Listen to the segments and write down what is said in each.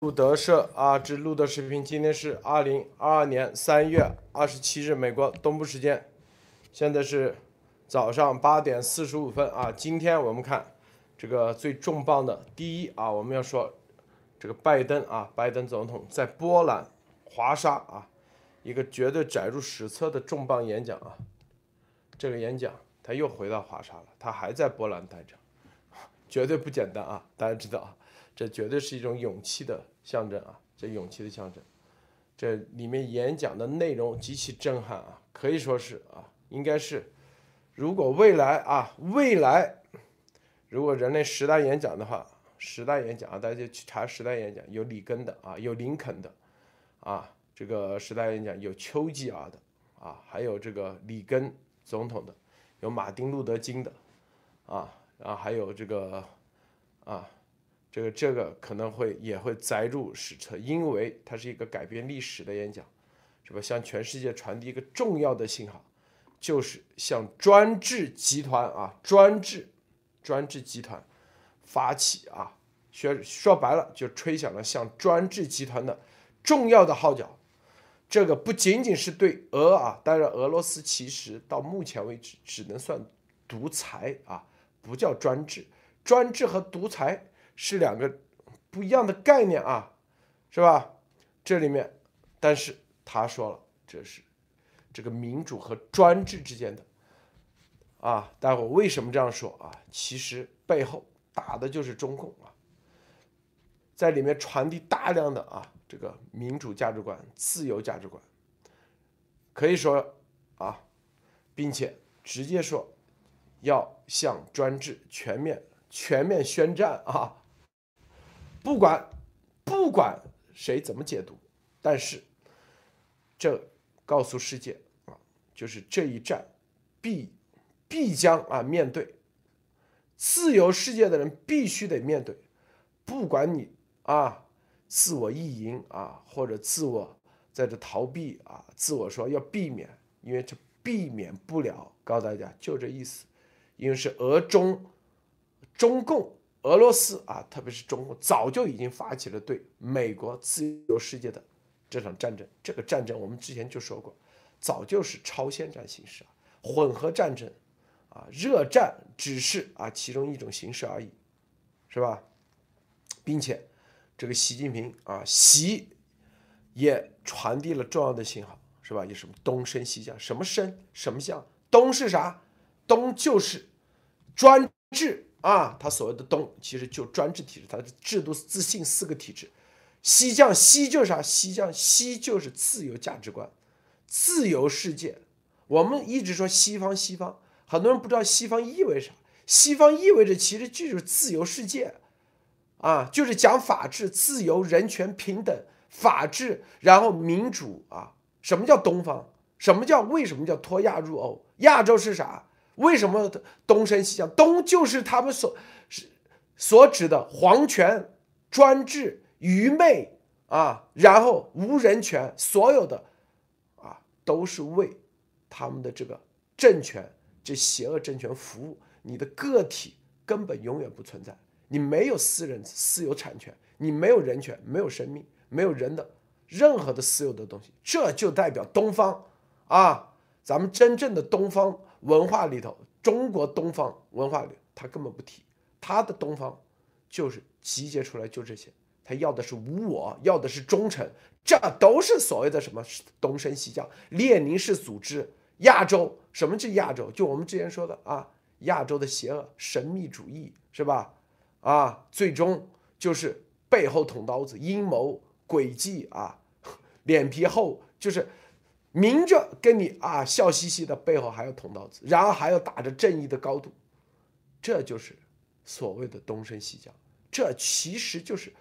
路德社啊，之路德视频，今天是二零二二年三月二十七日，美国东部时间，现在是早上八点四十五分啊。今天我们看这个最重磅的第一啊，我们要说这个拜登啊，拜登总统在波兰华沙啊，一个绝对载入史册的重磅演讲啊。这个演讲他又回到华沙了，他还在波兰待着，绝对不简单啊！大家知道啊。这绝对是一种勇气的象征啊！这勇气的象征，这里面演讲的内容极其震撼啊，可以说是啊，应该是，如果未来啊，未来如果人类十大演讲的话，十大演讲啊，大家去查十大演讲，有里根的啊，有林肯的啊，这个十大演讲有丘吉尔的啊，还有这个里根总统的，有马丁路德金的啊，然后还有这个啊。这个这个可能会也会载入史册，因为它是一个改变历史的演讲，是吧？向全世界传递一个重要的信号，就是向专制集团啊，专制专制集团发起啊，说说白了就吹响了向专制集团的重要的号角。这个不仅仅是对俄啊，当然俄罗斯其实到目前为止只能算独裁啊，不叫专制，专制和独裁。是两个不一样的概念啊，是吧？这里面，但是他说了，这是这个民主和专制之间的啊。待会为什么这样说啊？其实背后打的就是中共啊，在里面传递大量的啊这个民主价值观、自由价值观，可以说啊，并且直接说要向专制全面全面宣战啊。不管不管谁怎么解读，但是这告诉世界啊，就是这一战必必将啊面对自由世界的人必须得面对，不管你啊自我意淫啊或者自我在这逃避啊，自我说要避免，因为这避免不了。告诉大家就这意思，因为是俄中中共。俄罗斯啊，特别是中国，早就已经发起了对美国自由世界的这场战争。这个战争我们之前就说过，早就是超限战形式啊，混合战争啊，热战只是啊其中一种形式而已，是吧？并且这个习近平啊，习也传递了重要的信号，是吧？有什么东升西降？什么升？什么降？东是啥？东就是专制。啊，他所谓的东其实就专制体制，它的制度自信四个体制。西降西就是啥？西降西就是自由价值观，自由世界。我们一直说西方西方，很多人不知道西方意味啥。西方意味着其实就是自由世界，啊，就是讲法治、自由、人权、平等、法治，然后民主啊。什么叫东方？什么叫为什么叫脱亚入欧？亚洲是啥？为什么东升西降？东就是他们所是所指的皇权、专制、愚昧啊，然后无人权，所有的啊都是为他们的这个政权、这邪恶政权服务。你的个体根本永远不存在，你没有私人私有产权，你没有人权，没有生命，没有人的任何的私有的东西。这就代表东方啊，咱们真正的东方。文化里头，中国东方文化里，他根本不提他的东方，就是集结出来就这些，他要的是无我，要的是忠诚，这都是所谓的什么东升西降，列宁式组织，亚洲什么是亚洲？就我们之前说的啊，亚洲的邪恶神秘主义是吧？啊，最终就是背后捅刀子，阴谋诡计啊，脸皮厚就是。明着跟你啊笑嘻嘻的，背后还要捅刀子，然后还要打着正义的高度，这就是所谓的东升西降，这其实就是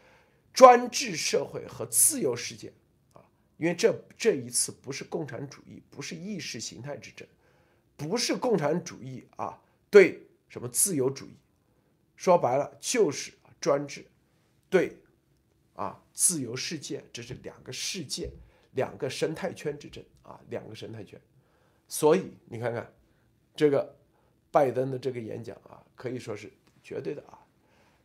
专制社会和自由世界啊！因为这这一次不是共产主义，不是意识形态之争，不是共产主义啊对什么自由主义，说白了就是专制对啊自由世界，这是两个世界。两个生态圈之争啊，两个生态圈，所以你看看这个拜登的这个演讲啊，可以说是绝对的啊。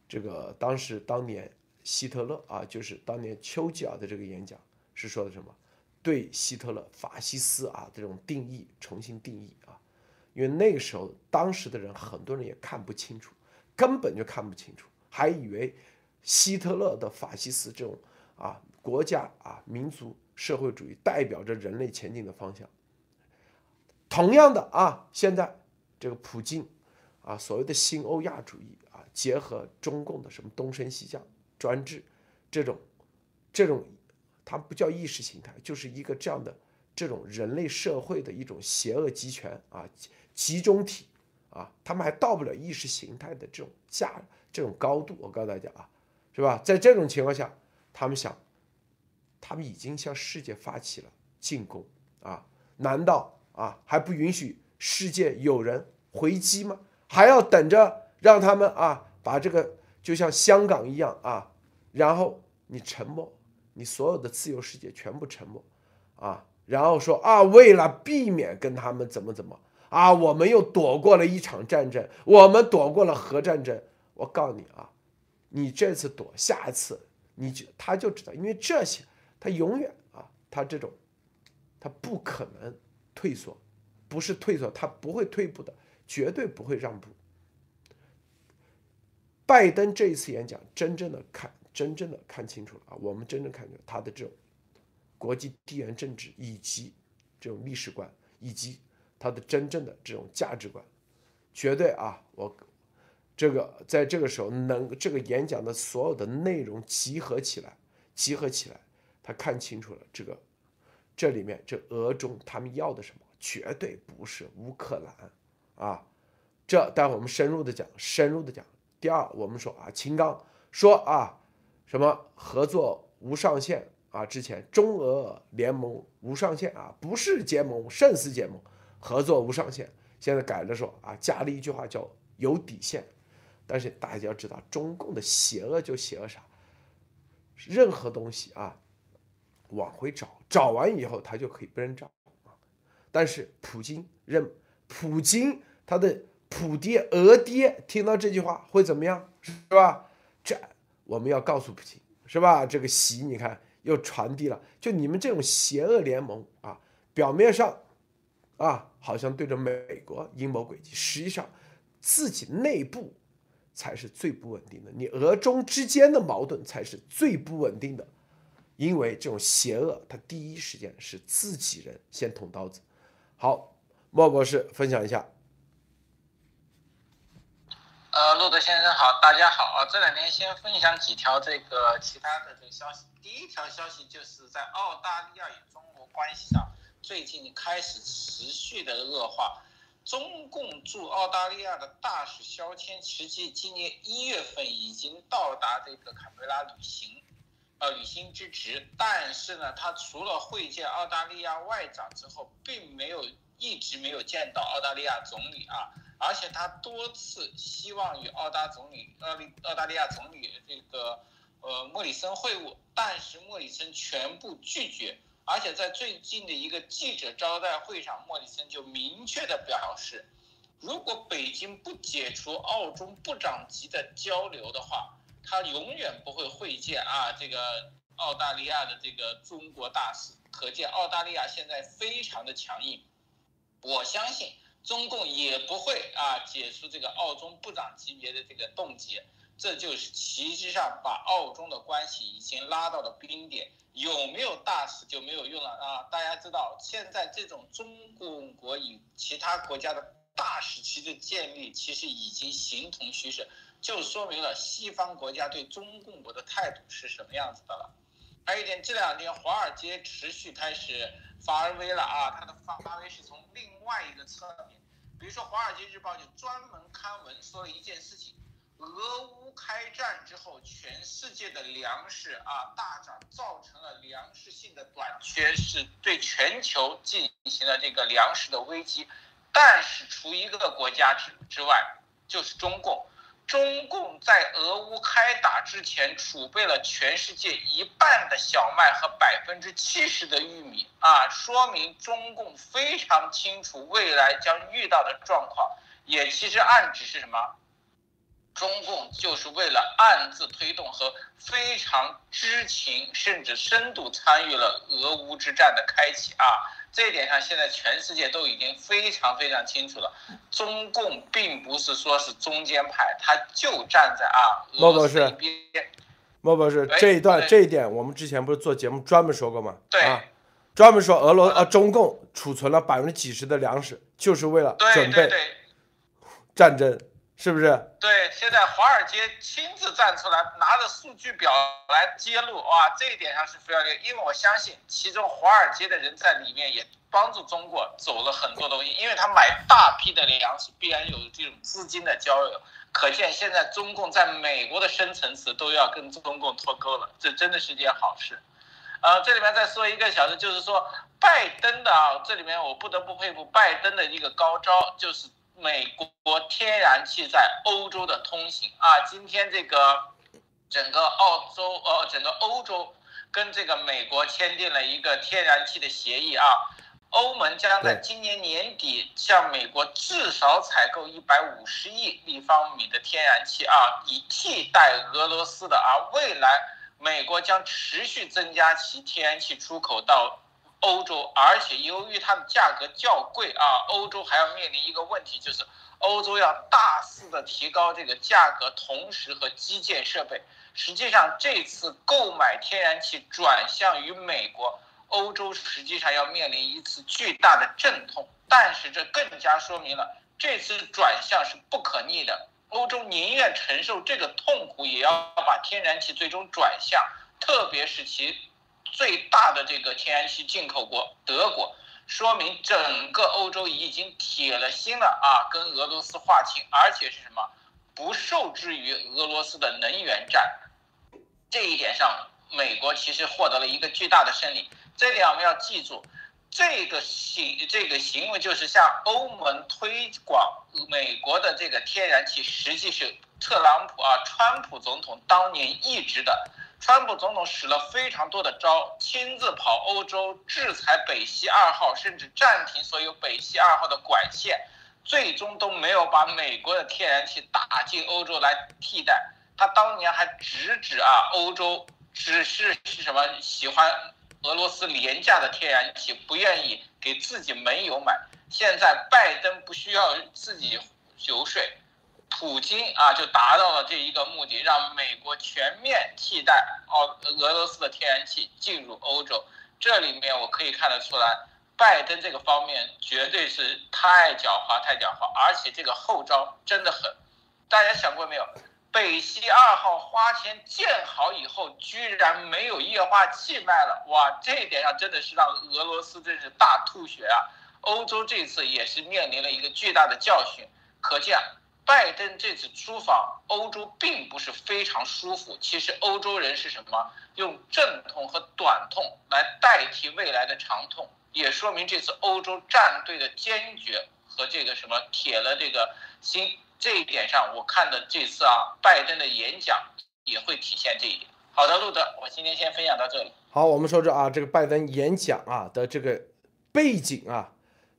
这个当时当年希特勒啊，就是当年丘吉尔的这个演讲是说的什么？对希特勒法西斯啊这种定义重新定义啊，因为那个时候当时的人很多人也看不清楚，根本就看不清楚，还以为希特勒的法西斯这种啊国家啊民族社会主义代表着人类前进的方向。同样的啊，现在这个普京啊所谓的新欧亚主义啊，结合中共的什么东升西降专制这种这种。它不叫意识形态，就是一个这样的这种人类社会的一种邪恶集权啊，集中体啊，他们还到不了意识形态的这种价这种高度。我告诉大家啊，是吧？在这种情况下，他们想，他们已经向世界发起了进攻啊，难道啊还不允许世界有人回击吗？还要等着让他们啊把这个就像香港一样啊，然后你沉默。你所有的自由世界全部沉默，啊，然后说啊，为了避免跟他们怎么怎么啊，我们又躲过了一场战争，我们躲过了核战争。我告诉你啊，你这次躲，下一次你就他就知道，因为这些他永远啊，他这种他不可能退缩，不是退缩，他不会退步的，绝对不会让步。拜登这一次演讲，真正的看。真正的看清楚了啊！我们真正看清楚他的这种国际地缘政治以及这种历史观，以及他的真正的这种价值观，绝对啊！我这个在这个时候能这个演讲的所有的内容集合起来，集合起来，他看清楚了这个这里面这俄中他们要的什么，绝对不是乌克兰啊！这待会我们深入的讲，深入的讲。第二，我们说啊，秦刚说啊。什么合作无上限啊？之前中俄联盟无上限啊，不是结盟，胜似结盟，合作无上限。现在改了说啊，加了一句话叫有底线。但是大家要知道，中共的邪恶就邪恶啥？任何东西啊，往回找，找完以后他就可以不认账。但是普京认，普京他的普爹俄爹听到这句话会怎么样？是吧？这。我们要告诉普京，是吧？这个习你看又传递了，就你们这种邪恶联盟啊，表面上啊好像对着美国阴谋诡计，实际上自己内部才是最不稳定的。你俄中之间的矛盾才是最不稳定的，因为这种邪恶，他第一时间是自己人先捅刀子。好，莫博士分享一下。呃，路德先生好，大家好啊！这两天先分享几条这个其他的这个消息。第一条消息就是在澳大利亚与中国关系上最近开始持续的恶化。中共驻澳大利亚的大使肖谦，实际今年一月份已经到达这个坎培拉旅行，呃，履行之职。但是呢，他除了会见澳大利亚外长之后，并没有一直没有见到澳大利亚总理啊。而且他多次希望与澳大总理、澳利澳大利亚总理这个呃莫里森会晤，但是莫里森全部拒绝。而且在最近的一个记者招待会上，莫里森就明确的表示，如果北京不解除澳中部长级的交流的话，他永远不会会见啊这个澳大利亚的这个中国大使。可见澳大利亚现在非常的强硬。我相信。中共也不会啊解除这个澳中部长级别的这个冻结，这就是实际上把澳中的关系已经拉到了冰点。有没有大使就没有用了啊！大家知道，现在这种中共国与其他国家的大使旗的建立，其实已经形同虚设，就说明了西方国家对中共国的态度是什么样子的了。还有一点，这两天华尔街持续开始发威了啊！它的发发威是从另外一个侧面，比如说《华尔街日报》就专门刊文说了一件事情：俄乌开战之后，全世界的粮食啊大涨，造成了粮食性的短缺，是对全球进行了这个粮食的危机。但是除一个国家之之外，就是中共。中共在俄乌开打之前储备了全世界一半的小麦和百分之七十的玉米啊，说明中共非常清楚未来将遇到的状况，也其实暗指是什么？中共就是为了暗自推动和非常知情甚至深度参与了俄乌之战的开启啊！这一点上，现在全世界都已经非常非常清楚了。中共并不是说是中间派，他就站在啊俄罗斯一边。莫博士，这一段这一点，我们之前不是做节目专门说过吗？对，专门说俄罗啊中共储存了百分之几十的粮食，就是为了准备战争。是不是？对，现在华尔街亲自站出来，拿着数据表来揭露，哇，这一点上是非常厉害。因为我相信，其中华尔街的人在里面也帮助中国走了很多东西，因为他买大批的粮食，必然有这种资金的交流。可见现在中共在美国的深层次都要跟中共脱钩了，这真的是件好事。呃，这里面再说一个小事，就是说拜登的啊，这里面我不得不佩服拜登的一个高招，就是。美国天然气在欧洲的通行。啊，今天这个整个澳洲呃，整个欧洲跟这个美国签订了一个天然气的协议啊，欧盟将在今年年底向美国至少采购一百五十亿立方米的天然气啊，以替代俄罗斯的。啊，未来美国将持续增加其天然气出口到。欧洲，而且由于它的价格较贵啊，欧洲还要面临一个问题，就是欧洲要大肆的提高这个价格，同时和基建设备。实际上，这次购买天然气转向于美国，欧洲实际上要面临一次巨大的阵痛。但是这更加说明了这次转向是不可逆的，欧洲宁愿承受这个痛苦，也要把天然气最终转向，特别是其。最大的这个天然气进口国德国，说明整个欧洲已经铁了心了啊，跟俄罗斯划清，而且是什么，不受制于俄罗斯的能源战。这一点上，美国其实获得了一个巨大的胜利。这点我们要记住，这个行这个行为就是向欧盟推广美国的这个天然气，实际是特朗普啊，川普总统当年一直的。川普总统使了非常多的招，亲自跑欧洲制裁北溪二号，甚至暂停所有北溪二号的管线，最终都没有把美国的天然气打进欧洲来替代。他当年还直指啊，欧洲只是是什么喜欢俄罗斯廉价的天然气，不愿意给自己煤油买。现在拜登不需要自己游说。普京啊，就达到了这一个目的，让美国全面替代哦俄罗斯的天然气进入欧洲。这里面我可以看得出来，拜登这个方面绝对是太狡猾，太狡猾，而且这个后招真的很。大家想过没有？北溪二号花钱建好以后，居然没有液化气卖了，哇，这一点上真的是让俄罗斯真是大吐血啊！欧洲这次也是面临了一个巨大的教训，可见。拜登这次出访欧洲并不是非常舒服。其实欧洲人是什么？用阵痛和短痛来代替未来的长痛，也说明这次欧洲战队的坚决和这个什么铁了这个心。这一点上，我看的这次啊，拜登的演讲也会体现这一点。好的，路德，我今天先分享到这里。好，我们说说啊，这个拜登演讲啊的这个背景啊，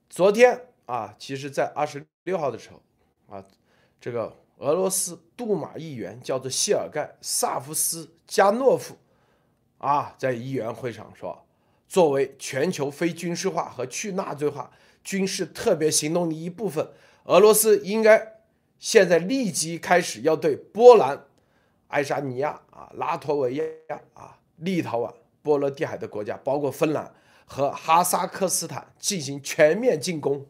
昨天啊，其实在二十六号的时候啊。这个俄罗斯杜马议员叫做谢尔盖·萨夫斯加诺夫，啊，在议员会上说，作为全球非军事化和去纳粹化军事特别行动的一部分，俄罗斯应该现在立即开始要对波兰、爱沙尼亚啊、拉脱维亚啊、立陶宛、波罗的海的国家，包括芬兰和哈萨克斯坦进行全面进攻。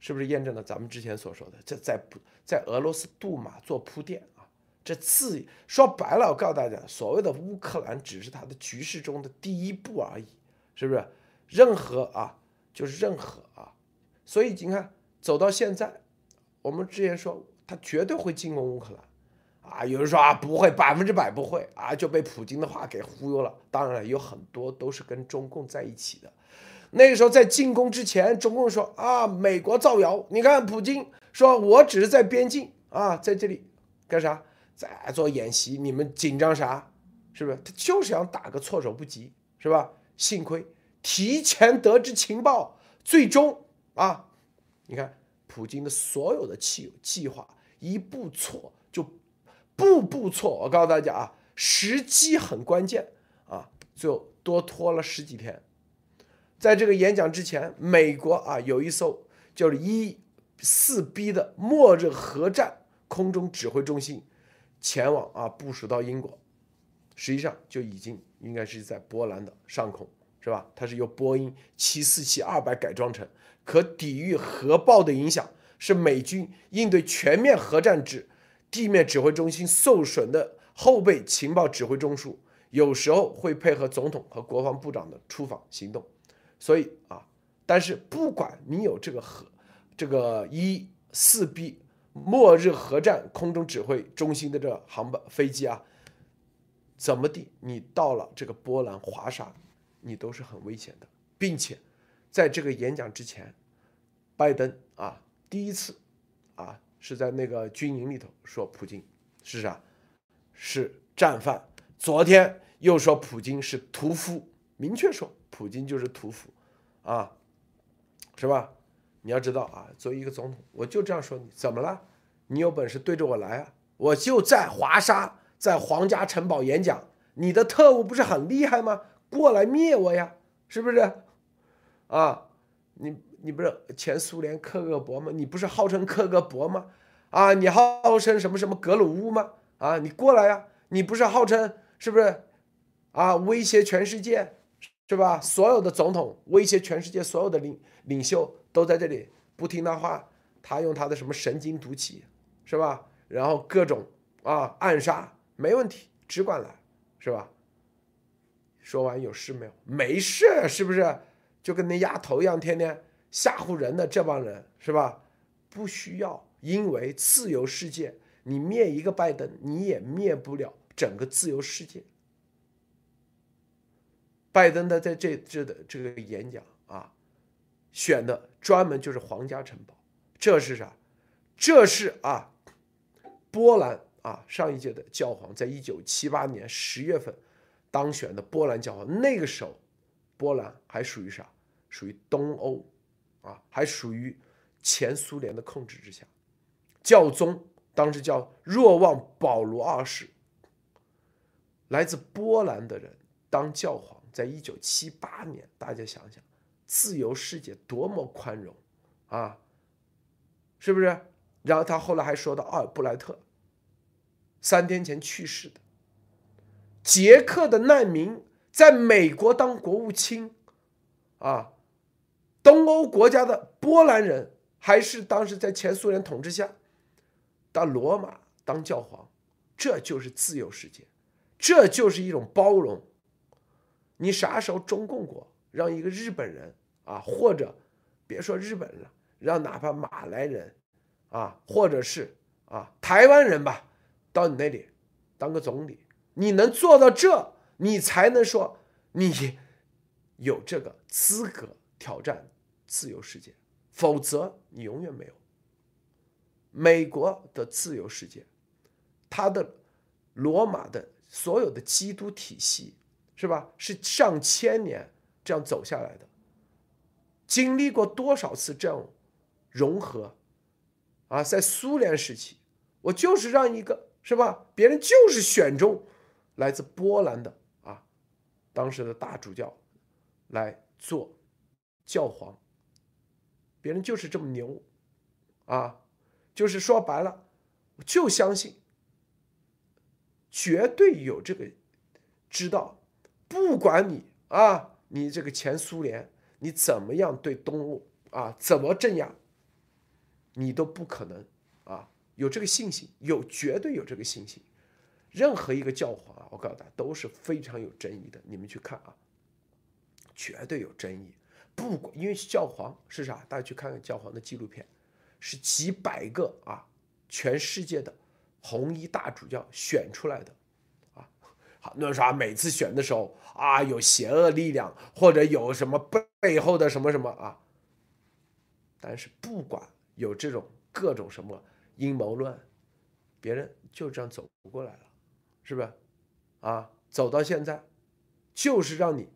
是不是验证了咱们之前所说的？这在在俄罗斯杜马做铺垫啊？这次说白了，我告诉大家，所谓的乌克兰只是他的局势中的第一步而已，是不是？任何啊，就是任何啊，所以你看，走到现在，我们之前说他绝对会进攻乌克兰啊，有人说啊不会，百分之百不会啊，就被普京的话给忽悠了。当然了，有很多都是跟中共在一起的。那个时候在进攻之前，中共说啊，美国造谣。你看，普京说我只是在边境啊，在这里干啥？在做演习。你们紧张啥？是不是？他就是想打个措手不及，是吧？幸亏提前得知情报，最终啊，你看普京的所有的计计划一步错，就步步错。我告诉大家啊，时机很关键啊，就多拖了十几天。在这个演讲之前，美国啊有一艘叫一四 B 的末日核战空中指挥中心前往啊部署到英国，实际上就已经应该是在波兰的上空，是吧？它是由波音七四七二百改装成，可抵御核爆的影响，是美军应对全面核战之地面指挥中心受损的后备情报指挥中枢，有时候会配合总统和国防部长的出访行动。所以啊，但是不管你有这个核，这个一四 B 末日核战空中指挥中心的这航班飞机啊，怎么地，你到了这个波兰华沙，你都是很危险的，并且在这个演讲之前，拜登啊第一次啊是在那个军营里头说普京是啥，是战犯，昨天又说普京是屠夫，明确说。普京就是屠夫，啊，是吧？你要知道啊，作为一个总统，我就这样说你，怎么了？你有本事对着我来啊！我就在华沙，在皇家城堡演讲，你的特务不是很厉害吗？过来灭我呀，是不是？啊，你你不是前苏联克格勃吗？你不是号称克格勃吗？啊，你号称什么什么格鲁乌吗？啊，你过来呀！你不是号称是不是？啊，威胁全世界。是吧？所有的总统威胁全世界所有的领领袖都在这里不听他话，他用他的什么神经毒气，是吧？然后各种啊暗杀，没问题，只管来，是吧？说完有事没有？没事，是不是？就跟那丫头一样，天天吓唬人的这帮人，是吧？不需要，因为自由世界，你灭一个拜登，你也灭不了整个自由世界。拜登的在这这的这个演讲啊，选的专门就是皇家城堡，这是啥？这是啊，波兰啊上一届的教皇，在一九七八年十月份当选的波兰教皇。那个时候，波兰还属于啥？属于东欧啊，还属于前苏联的控制之下。教宗当时叫若望保罗二世，来自波兰的人当教皇。在一九七八年，大家想想，自由世界多么宽容啊，是不是？然后他后来还说到奥尔布莱特，三天前去世的，捷克的难民，在美国当国务卿，啊，东欧国家的波兰人，还是当时在前苏联统治下，到罗马当教皇，这就是自由世界，这就是一种包容。你啥时候中共国让一个日本人啊，或者别说日本人了，让哪怕马来人啊，或者是啊台湾人吧，到你那里当个总理，你能做到这，你才能说你有这个资格挑战自由世界，否则你永远没有。美国的自由世界，它的罗马的所有的基督体系。是吧？是上千年这样走下来的，经历过多少次这样融合啊？在苏联时期，我就是让一个是吧？别人就是选中来自波兰的啊，当时的大主教来做教皇，别人就是这么牛啊！就是说白了，就相信绝对有这个知道。不管你啊，你这个前苏联，你怎么样对东欧啊，怎么镇压，你都不可能啊，有这个信心，有绝对有这个信心。任何一个教皇啊，我告诉大家都是非常有争议的。你们去看啊，绝对有争议。不管因为教皇是啥，大家去看看教皇的纪录片，是几百个啊，全世界的红衣大主教选出来的。好，那啥，每次选的时候啊，有邪恶力量或者有什么背后的什么什么啊，但是不管有这种各种什么阴谋论，别人就这样走过来了，是不是？啊，走到现在，就是让你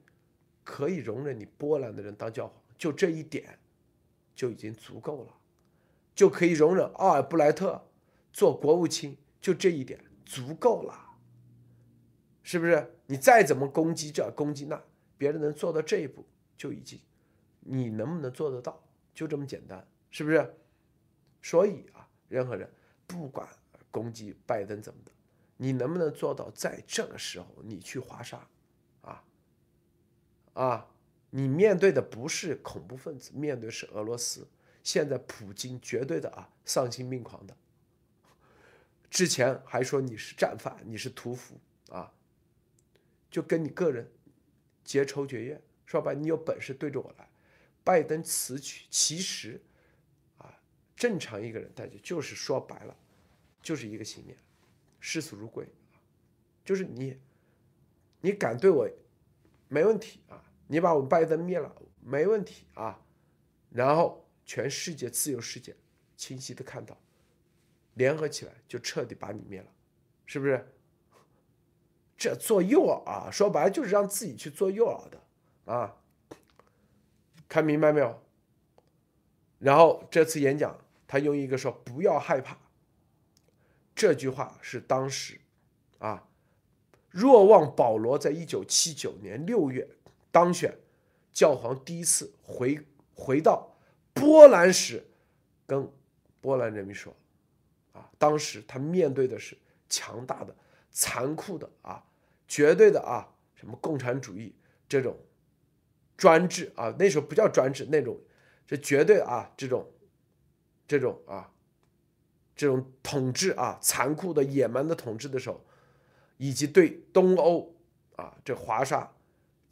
可以容忍你波兰的人当教皇，就这一点就已经足够了，就可以容忍奥尔布莱特做国务卿，就这一点足够了，是不是？你再怎么攻击这攻击那，别人能做到这一步就已经，你能不能做得到？就这么简单，是不是？所以啊，任何人不管攻击拜登怎么的，你能不能做到在这个时候你去华沙，啊啊，你面对的不是恐怖分子，面对是俄罗斯。现在普京绝对的啊丧心病狂的，之前还说你是战犯，你是屠夫，就跟你个人结仇绝怨，说白你有本事对着我来。拜登此举其实啊，正常一个人大家就是说白了，就是一个信念，视死如归，就是你你敢对我没问题啊，你把我们拜登灭了没问题啊，然后。全世界自由世界清晰的看到，联合起来就彻底把你灭了，是不是？这做诱饵啊，说白了就是让自己去做诱饵的啊，看明白没有？然后这次演讲，他用一个说“不要害怕”这句话是当时啊，若望保罗在一九七九年六月当选教皇第一次回回到。波兰时，跟波兰人民说，啊，当时他面对的是强大的、残酷的啊，绝对的啊，什么共产主义这种专制啊，那时候不叫专制，那种是绝对啊，这种这种啊，这种统治啊，残酷的、野蛮的统治的时候，以及对东欧啊这华沙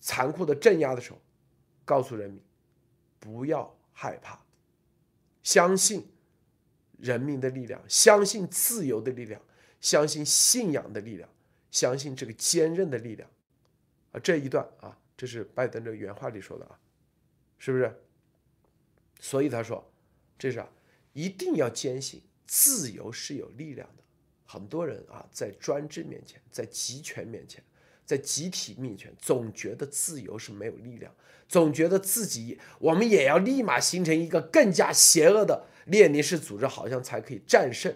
残酷的镇压的时候，告诉人民不要。害怕，相信人民的力量，相信自由的力量，相信信仰的力量，相信这个坚韧的力量，啊，这一段啊，这是拜登这原话里说的啊，是不是？所以他说，这是啊，一定要坚信自由是有力量的。很多人啊，在专制面前，在集权面前。在集体面前，总觉得自由是没有力量，总觉得自己我们也要立马形成一个更加邪恶的列宁式组织，好像才可以战胜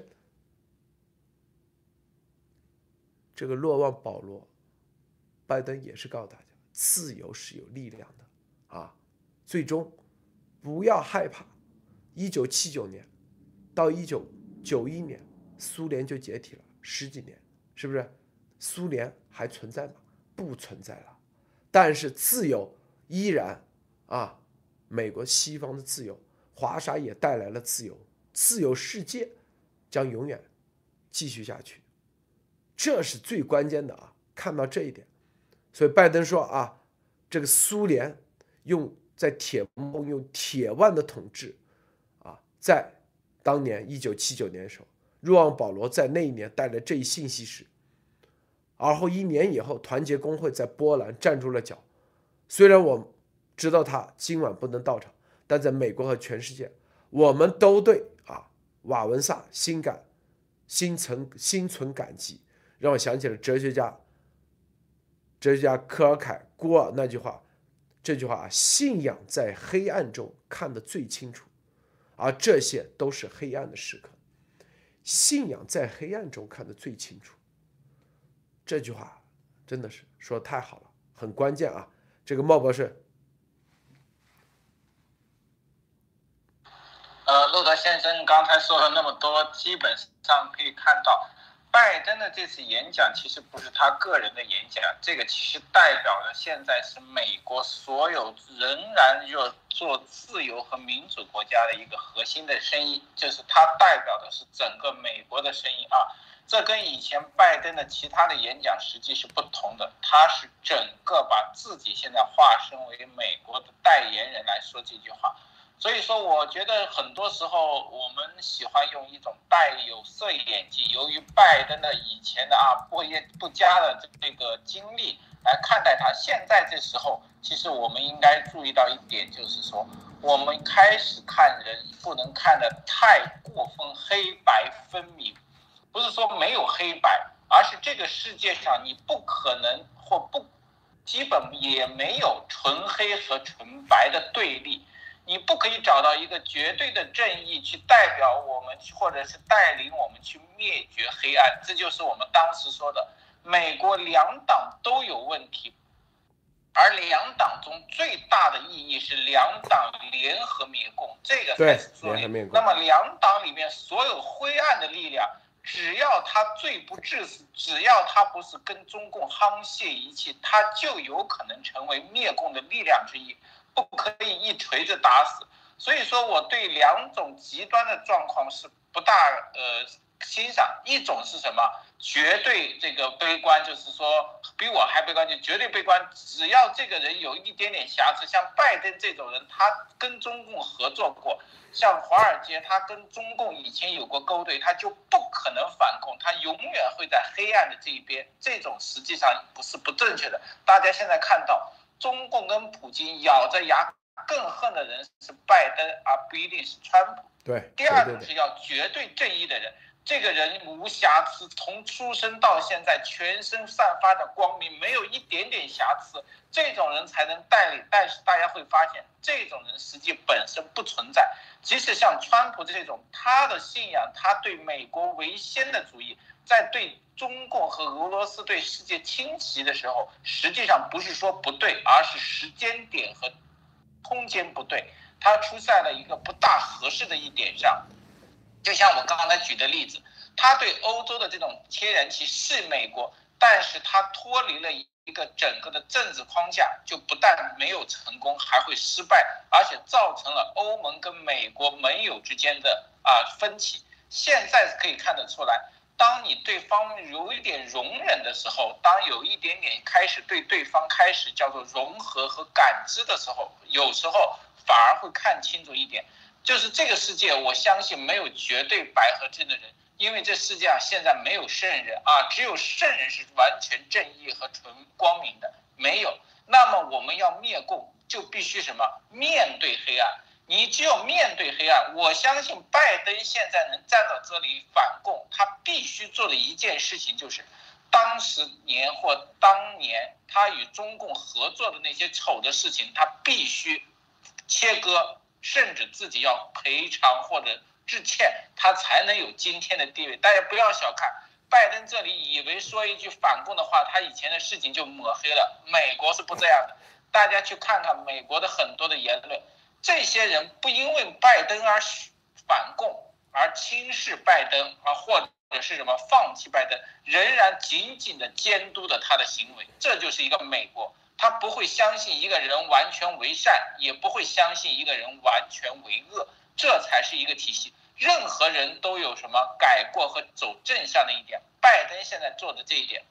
这个洛旺保罗。拜登也是告诉大家，自由是有力量的啊！最终不要害怕。一九七九年到一九九一年，苏联就解体了，十几年，是不是？苏联还存在吗？不存在了，但是自由依然啊，美国西方的自由，华沙也带来了自由，自由世界将永远继续下去，这是最关键的啊！看到这一点，所以拜登说啊，这个苏联用在铁幕用铁腕的统治啊，在当年一九七九年的时候，若望保罗在那一年带来这一信息时。而后一年以后，团结工会在波兰站住了脚。虽然我知道他今晚不能到场，但在美国和全世界，我们都对啊瓦文萨心感心存心存感激。让我想起了哲学家哲学家科尔凯郭尔那句话，这句话啊，信仰在黑暗中看得最清楚，而这些都是黑暗的时刻。信仰在黑暗中看得最清楚。这句话真的是说太好了，很关键啊！这个茂博士，呃，路德先生刚才说了那么多，基本上可以看到，拜登的这次演讲其实不是他个人的演讲，这个其实代表了现在是美国所有仍然要做自由和民主国家的一个核心的声音，就是他代表的是整个美国的声音啊。这跟以前拜登的其他的演讲实际是不同的，他是整个把自己现在化身为美国的代言人来说这句话，所以说我觉得很多时候我们喜欢用一种带有色眼镜，由于拜登的以前的啊不业不佳的这个经历来看待他，现在这时候其实我们应该注意到一点，就是说我们开始看人不能看得太过分黑白分明。不是说没有黑白，而是这个世界上你不可能或不，基本也没有纯黑和纯白的对立。你不可以找到一个绝对的正义去代表我们，或者是带领我们去灭绝黑暗。这就是我们当时说的，美国两党都有问题。而两党中最大的意义是两党联合灭共，这个才是重点。那么两党里面所有灰暗的力量，只要他罪不至死，只要他不是跟中共沆瀣一气，他就有可能成为灭共的力量之一，不可以一锤子打死。所以说，我对两种极端的状况是不大呃。欣赏一种是什么？绝对这个悲观，就是说比我还悲观，就绝对悲观。只要这个人有一点点瑕疵，像拜登这种人，他跟中共合作过；像华尔街，他跟中共以前有过勾兑，他就不可能反共，他永远会在黑暗的这一边。这种实际上不是不正确的。大家现在看到，中共跟普京咬着牙更恨的人是拜登，而不一定是川普。对。第二种是要绝对正义的人。这个人无瑕疵，从出生到现在全身散发着光明，没有一点点瑕疵，这种人才能带领。但是大家会发现，这种人实际本身不存在。即使像川普这种，他的信仰，他对美国为先的主义，在对中共和俄罗斯对世界侵袭的时候，实际上不是说不对，而是时间点和空间不对，他出在了一个不大合适的一点上。就像我刚才举的例子，他对欧洲的这种天然气是美国，但是他脱离了一个整个的政治框架，就不但没有成功，还会失败，而且造成了欧盟跟美国盟友之间的啊分歧。现在可以看得出来，当你对方有一点容忍的时候，当有一点点开始对对方开始叫做融合和感知的时候，有时候反而会看清楚一点。就是这个世界，我相信没有绝对白和正的人，因为这世界上现在没有圣人啊，只有圣人是完全正义和纯光明的，没有。那么我们要灭共，就必须什么？面对黑暗。你只有面对黑暗，我相信拜登现在能站到这里反共，他必须做的一件事情就是，当时年或当年他与中共合作的那些丑的事情，他必须切割。甚至自己要赔偿或者致歉，他才能有今天的地位。大家不要小看拜登，这里以为说一句反共的话，他以前的事情就抹黑了。美国是不这样的，大家去看看美国的很多的言论，这些人不因为拜登而反共，而轻视拜登，而或者是什么放弃拜登，仍然紧紧的监督着他的行为。这就是一个美国。他不会相信一个人完全为善，也不会相信一个人完全为恶，这才是一个体系。任何人都有什么改过和走正向的一点，拜登现在做的这一点。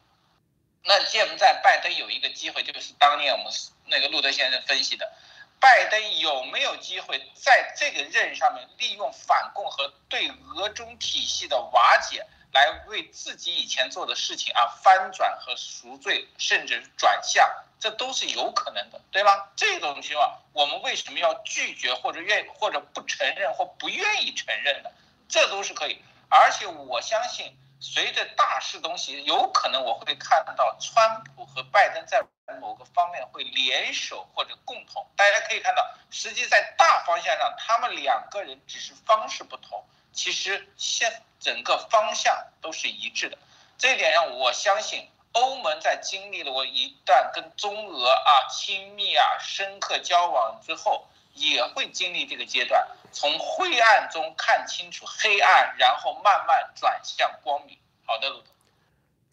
那现在拜登有一个机会，就是当年我们那个路德先生分析的，拜登有没有机会在这个任上面利用反共和对俄中体系的瓦解？来为自己以前做的事情啊翻转和赎罪，甚至转向，这都是有可能的，对吧？这种情况，我们为什么要拒绝或者愿或者不承认或不愿意承认呢？这都是可以。而且我相信，随着大势东西，有可能我会看到川普和拜登在某个方面会联手或者共同。大家可以看到，实际在大方向上，他们两个人只是方式不同。其实现整个方向都是一致的，这一点上我相信欧盟在经历了我一段跟中俄啊亲密啊深刻交往之后，也会经历这个阶段，从灰暗中看清楚黑暗，然后慢慢转向光明。好的，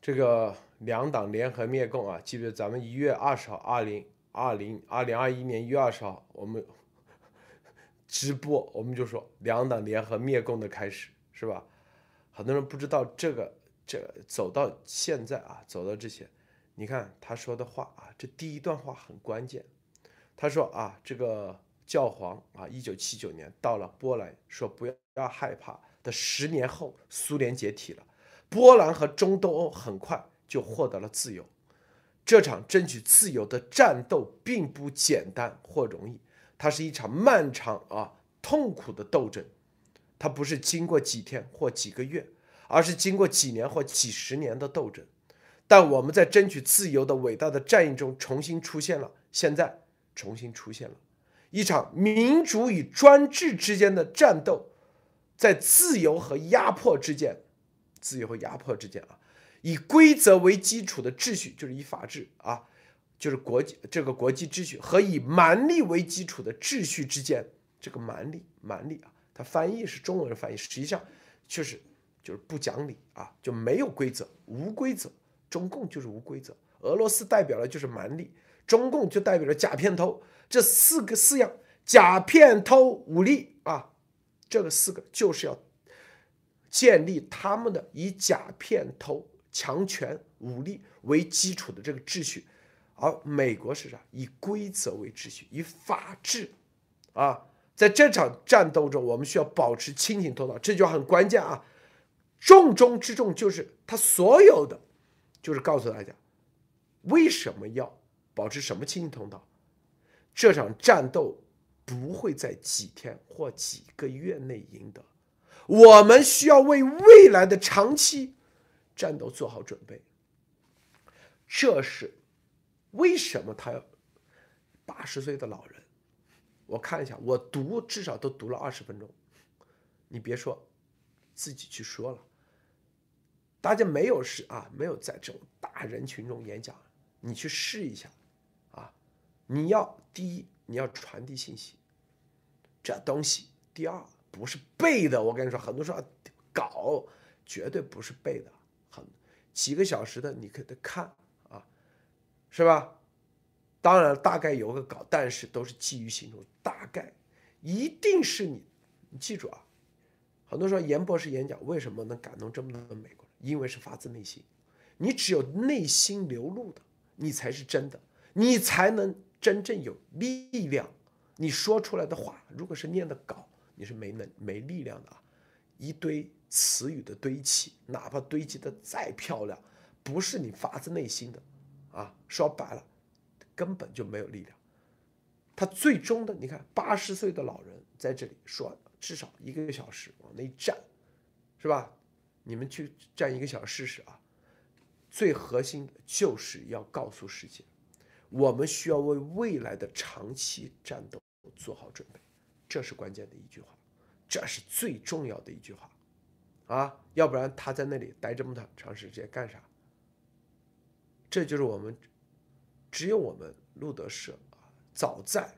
这个两党联合灭共啊，记得咱们一月二十号，二零二零二零二一年一月二十号，我们。直播我们就说两党联合灭共的开始是吧？很多人不知道这个，这走到现在啊，走到这些，你看他说的话啊，这第一段话很关键。他说啊，这个教皇啊，一九七九年到了波兰，说不要要害怕的，十年后苏联解体了，波兰和中东欧很快就获得了自由。这场争取自由的战斗并不简单或容易。它是一场漫长啊痛苦的斗争，它不是经过几天或几个月，而是经过几年或几十年的斗争。但我们在争取自由的伟大的战役中重新出现了，现在重新出现了，一场民主与专制之间的战斗，在自由和压迫之间，自由和压迫之间啊，以规则为基础的秩序，就是以法治啊，就是国际这个国际秩序和以蛮力为基础的秩序之间，这个蛮力蛮力啊，它翻译是中文的翻译，实际上就是就是不讲理啊，就没有规则，无规则，中共就是无规则，俄罗斯代表了就是蛮力，中共就代表了假片偷。这四个四样假骗偷武力啊，这个四个就是要建立他们的以假骗偷强权武力为基础的这个秩序，而美国是啥？以规则为秩序，以法治啊，在这场战斗中，我们需要保持清醒头脑，这就很关键啊。重中之重就是他所有的，就是告诉大家为什么要保持什么清醒头脑。这场战斗不会在几天或几个月内赢得，我们需要为未来的长期战斗做好准备。这是为什么他要八十岁的老人？我看一下，我读至少都读了二十分钟。你别说，自己去说了。大家没有试啊，没有在这种大人群中演讲，你去试一下。啊你要第一，你要传递信息，这东西；第二，不是背的。我跟你说，很多时候搞绝对不是背的，很几个小时的，你可得看，是吧？当然，大概有个稿，但是都是基于行动，大概一定是你，你记住啊。很多时候，严博士演讲为什么能感动这么多的美国人？因为是发自内心，你只有内心流露的，你才是真的，你才能。真正有力量，你说出来的话，如果是念的稿，你是没能没力量的啊！一堆词语的堆砌，哪怕堆积的再漂亮，不是你发自内心的啊！说白了，根本就没有力量。他最终的，你看八十岁的老人在这里说，至少一个小时往那一站，是吧？你们去站一个小时试试啊！最核心的就是要告诉世界。我们需要为未来的长期战斗做好准备，这是关键的一句话，这是最重要的一句话，啊，要不然他在那里待这么长长时间干啥？这就是我们，只有我们路德社啊，早在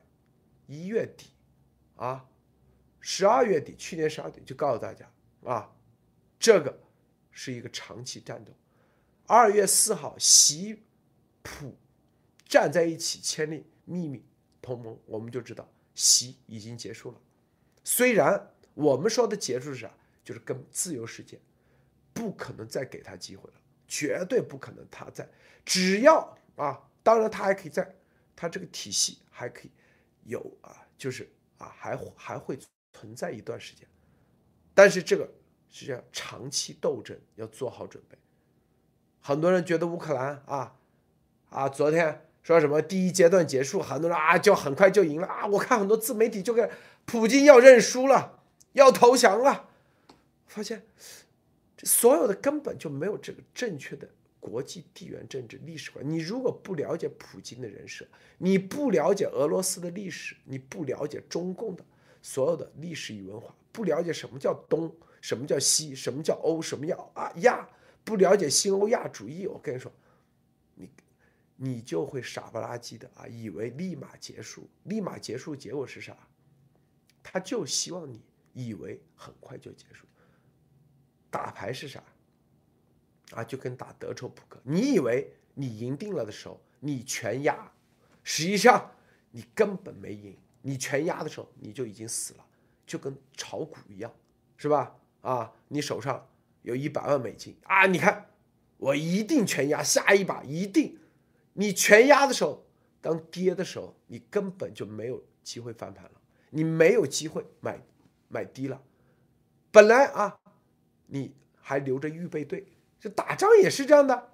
一月底，啊，十二月底，去年十二月底就告诉大家啊，这个是一个长期战斗。二月四号，习普。站在一起签订秘密同盟，我们就知道习已经结束了。虽然我们说的结束是啥，就是跟自由世界不可能再给他机会了，绝对不可能他在。只要啊，当然他还可以在，他这个体系还可以有啊，就是啊，还还会存在一段时间。但是这个是要长期斗争，要做好准备。很多人觉得乌克兰啊啊，昨天。说什么第一阶段结束，很多人啊就很快就赢了啊！我看很多自媒体就跟普京要认输了，要投降了。发现所有的根本就没有这个正确的国际地缘政治历史观。你如果不了解普京的人设，你不了解俄罗斯的历史，你不了解中共的所有的历史与文化，不了解什么叫东，什么叫西，什么叫欧，什么叫啊亚，不了解新欧亚主义，我跟你说。你你就会傻不拉几的啊，以为立马结束，立马结束，结果是啥？他就希望你以为很快就结束。打牌是啥？啊，就跟打德州扑克，你以为你赢定了的时候，你全压，实际上你根本没赢。你全压的时候，你就已经死了，就跟炒股一样，是吧？啊，你手上有一百万美金啊，你看我一定全压，下一把一定。你全压的时候，当跌的时候，你根本就没有机会翻盘了，你没有机会买买低了。本来啊，你还留着预备队，这打仗也是这样的。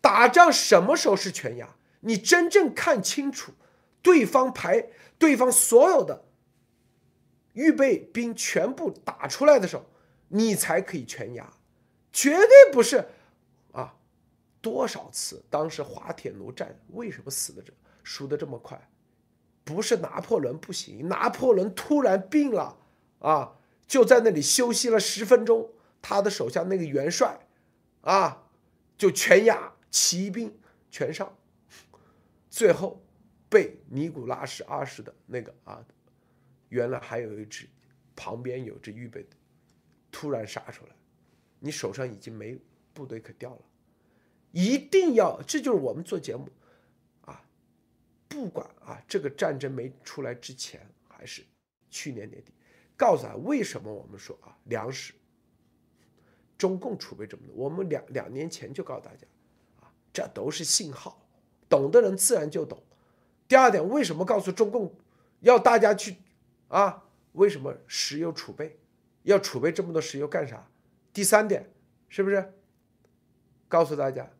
打仗什么时候是全压？你真正看清楚对方排，对方所有的预备兵全部打出来的时候，你才可以全压，绝对不是啊。多少次？当时滑铁卢战为什么死的这输的这么快？不是拿破仑不行，拿破仑突然病了啊，就在那里休息了十分钟，他的手下那个元帅啊，就全压骑兵全上，最后被尼古拉什二世的那个啊，原来还有一支旁边有只预备的，突然杀出来，你手上已经没部队可调了，一定要，这就是我们做节目。啊不管啊，这个战争没出来之前，还是去年年底，告诉他为什么我们说啊，粮食，中共储备这么多，我们两两年前就告诉大家，啊，这都是信号，懂的人自然就懂。第二点，为什么告诉中共要大家去啊？为什么石油储备要储备这么多石油干啥？第三点，是不是告诉大家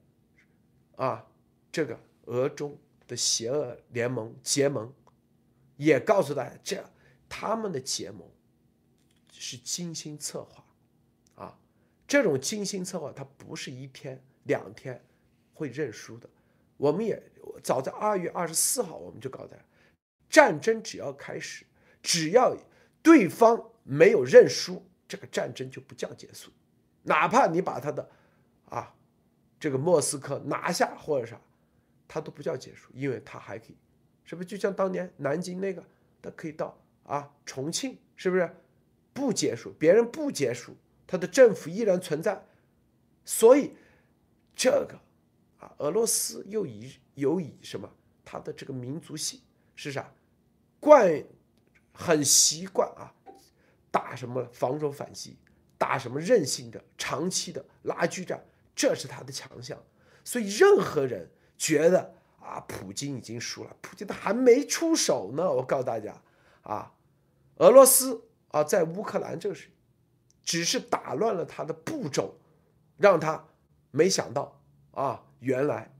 啊，这个俄中。的邪恶联盟结盟，也告诉大家，这他们的结盟是精心策划，啊，这种精心策划，它不是一天两天会认输的。我们也早在二月二十四号，我们就告诉大家，战争只要开始，只要对方没有认输，这个战争就不叫结束，哪怕你把他的啊这个莫斯科拿下或者啥。它都不叫结束，因为它还可以，是不是就像当年南京那个，它可以到啊重庆，是不是不结束？别人不结束，他的政府依然存在。所以这个啊，俄罗斯又以有以什么？他的这个民族性是啥？惯很习惯啊，打什么防守反击，打什么韧性的长期的拉锯战，这是他的强项。所以任何人。觉得啊，普京已经输了，普京他还没出手呢。我告诉大家啊，俄罗斯啊，在乌克兰这个事，只是打乱了他的步骤，让他没想到啊，原来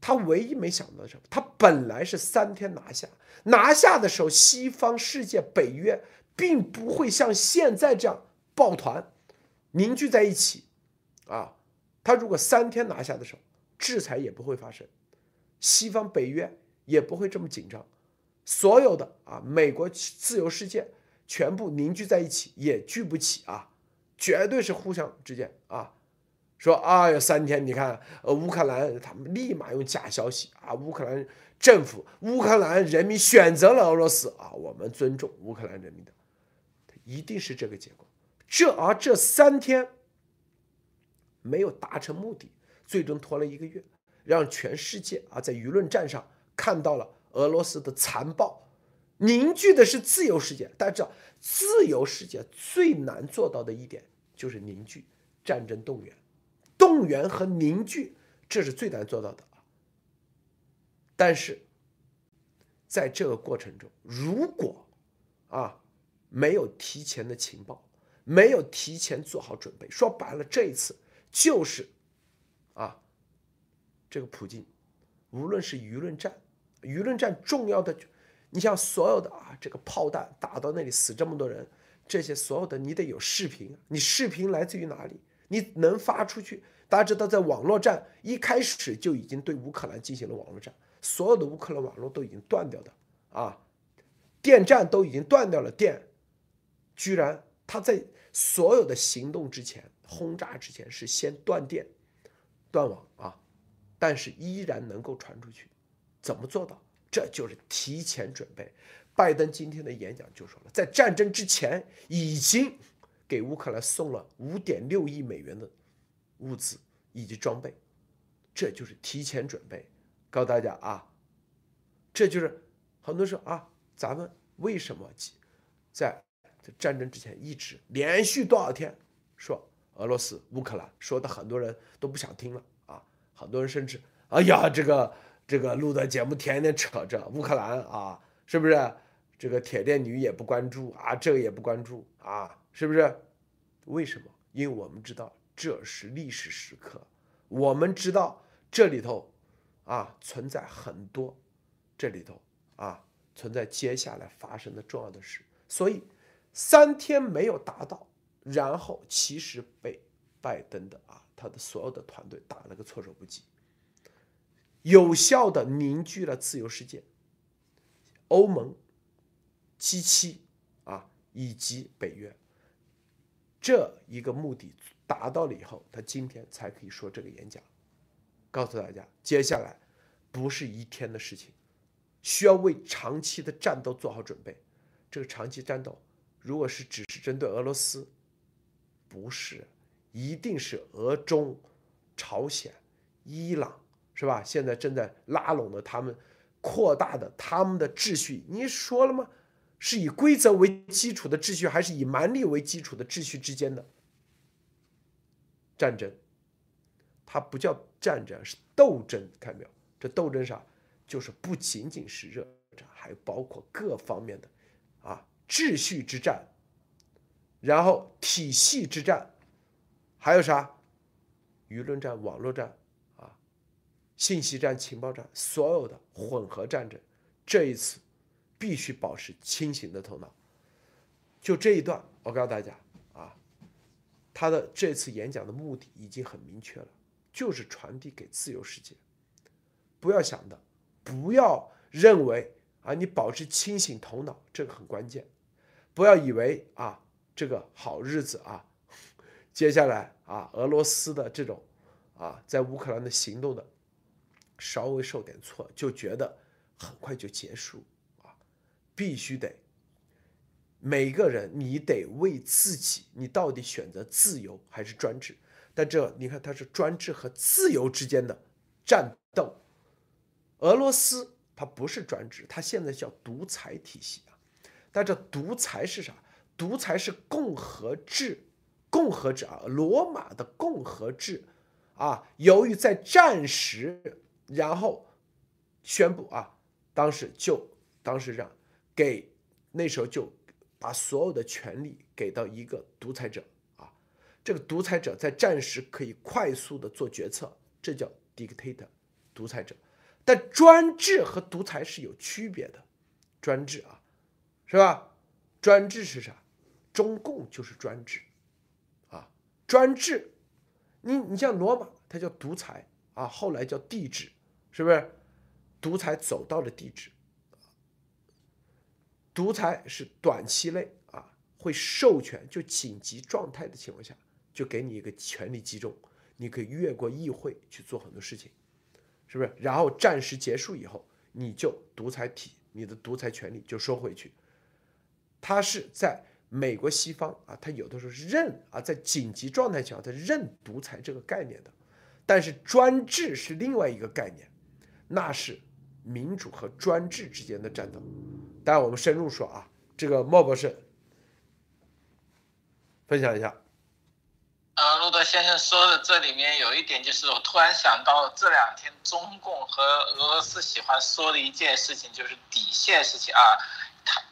他唯一没想到的是，他本来是三天拿下，拿下的时候，西方世界、北约并不会像现在这样抱团凝聚在一起啊。他如果三天拿下的时候，制裁也不会发生，西方北约也不会这么紧张，所有的啊，美国自由世界全部凝聚在一起也聚不起啊，绝对是互相之间啊，说啊，有三天，你看呃，乌克兰他们立马用假消息啊，乌克兰政府、乌克兰人民选择了俄罗斯啊，我们尊重乌克兰人民的，一定是这个结果。这而这三天没有达成目的。最终拖了一个月，让全世界啊在舆论战上看到了俄罗斯的残暴，凝聚的是自由世界。大家知道，自由世界最难做到的一点就是凝聚，战争动员、动员和凝聚，这是最难做到的啊。但是，在这个过程中，如果啊没有提前的情报，没有提前做好准备，说白了，这一次就是。啊，这个普京，无论是舆论战，舆论战重要的，你像所有的啊，这个炮弹打到那里死这么多人，这些所有的你得有视频，你视频来自于哪里？你能发出去？大家知道，在网络战一开始就已经对乌克兰进行了网络战，所有的乌克兰网络都已经断掉的啊，电站都已经断掉了电，居然他在所有的行动之前，轰炸之前是先断电。断网啊，但是依然能够传出去，怎么做到？这就是提前准备。拜登今天的演讲就说了，在战争之前已经给乌克兰送了五点六亿美元的物资以及装备，这就是提前准备。告诉大家啊，这就是很多人说啊，咱们为什么在战争之前一直连续多少天说？俄罗斯、乌克兰说的很多人都不想听了啊，很多人甚至哎呀，这个这个录的节目天天扯着乌克兰啊，是不是？这个铁链女也不关注啊，这个也不关注啊，是不是？为什么？因为我们知道这是历史时刻，我们知道这里头啊存在很多，这里头啊存在接下来发生的重要的事，所以三天没有达到。然后其实被拜登的啊，他的所有的团队打了个措手不及，有效的凝聚了自由世界，欧盟、G 七啊以及北约，这一个目的达到了以后，他今天才可以说这个演讲，告诉大家，接下来不是一天的事情，需要为长期的战斗做好准备。这个长期战斗，如果是只是针对俄罗斯，不是，一定是俄中、朝鲜、伊朗，是吧？现在正在拉拢的他们。扩大的他们的秩序，你说了吗？是以规则为基础的秩序，还是以蛮力为基础的秩序之间的战争？它不叫战争，是斗争。看到没有？这斗争啥？就是不仅仅是热战，还包括各方面的啊秩序之战，然后体系之战，还有啥？舆论战、网络战。信息战、情报战，所有的混合战争，这一次必须保持清醒的头脑。就这一段，我告诉大家啊，他的这次演讲的目的已经很明确了，就是传递给自由世界。不要想的，不要认为啊，你保持清醒头脑，这个很关键。不要以为啊，这个好日子啊，接下来啊，俄罗斯的这种啊，在乌克兰的行动的。稍微受点挫，就觉得很快就结束啊！必须得每个人，你得为自己，你到底选择自由还是专制？但这你看，它是专制和自由之间的战斗。俄罗斯它不是专制，它现在叫独裁体系啊。但这独裁是啥？独裁是共和制，共和制啊，罗马的共和制啊。由于在战时。然后宣布啊，当时就当时让给那时候就把所有的权力给到一个独裁者啊，这个独裁者在战时可以快速的做决策，这叫 dictator，独裁者。但专制和独裁是有区别的，专制啊，是吧？专制是啥？中共就是专制啊，专制。你你像罗马，它叫独裁啊，后来叫帝制。是不是独裁走到了地址？独裁是短期内啊会授权，就紧急状态的情况下，就给你一个权力集中，你可以越过议会去做很多事情，是不是？然后战时结束以后，你就独裁体，你的独裁权力就收回去。他是在美国西方啊，他有的时候是认啊，在紧急状态下他认独裁这个概念的，但是专制是另外一个概念。那是民主和专制之间的战斗。当然，我们深入说啊，这个莫博士分享一下。呃，路德先生说的这里面有一点，就是我突然想到这两天中共和俄罗斯喜欢说的一件事情，就是底线事情啊。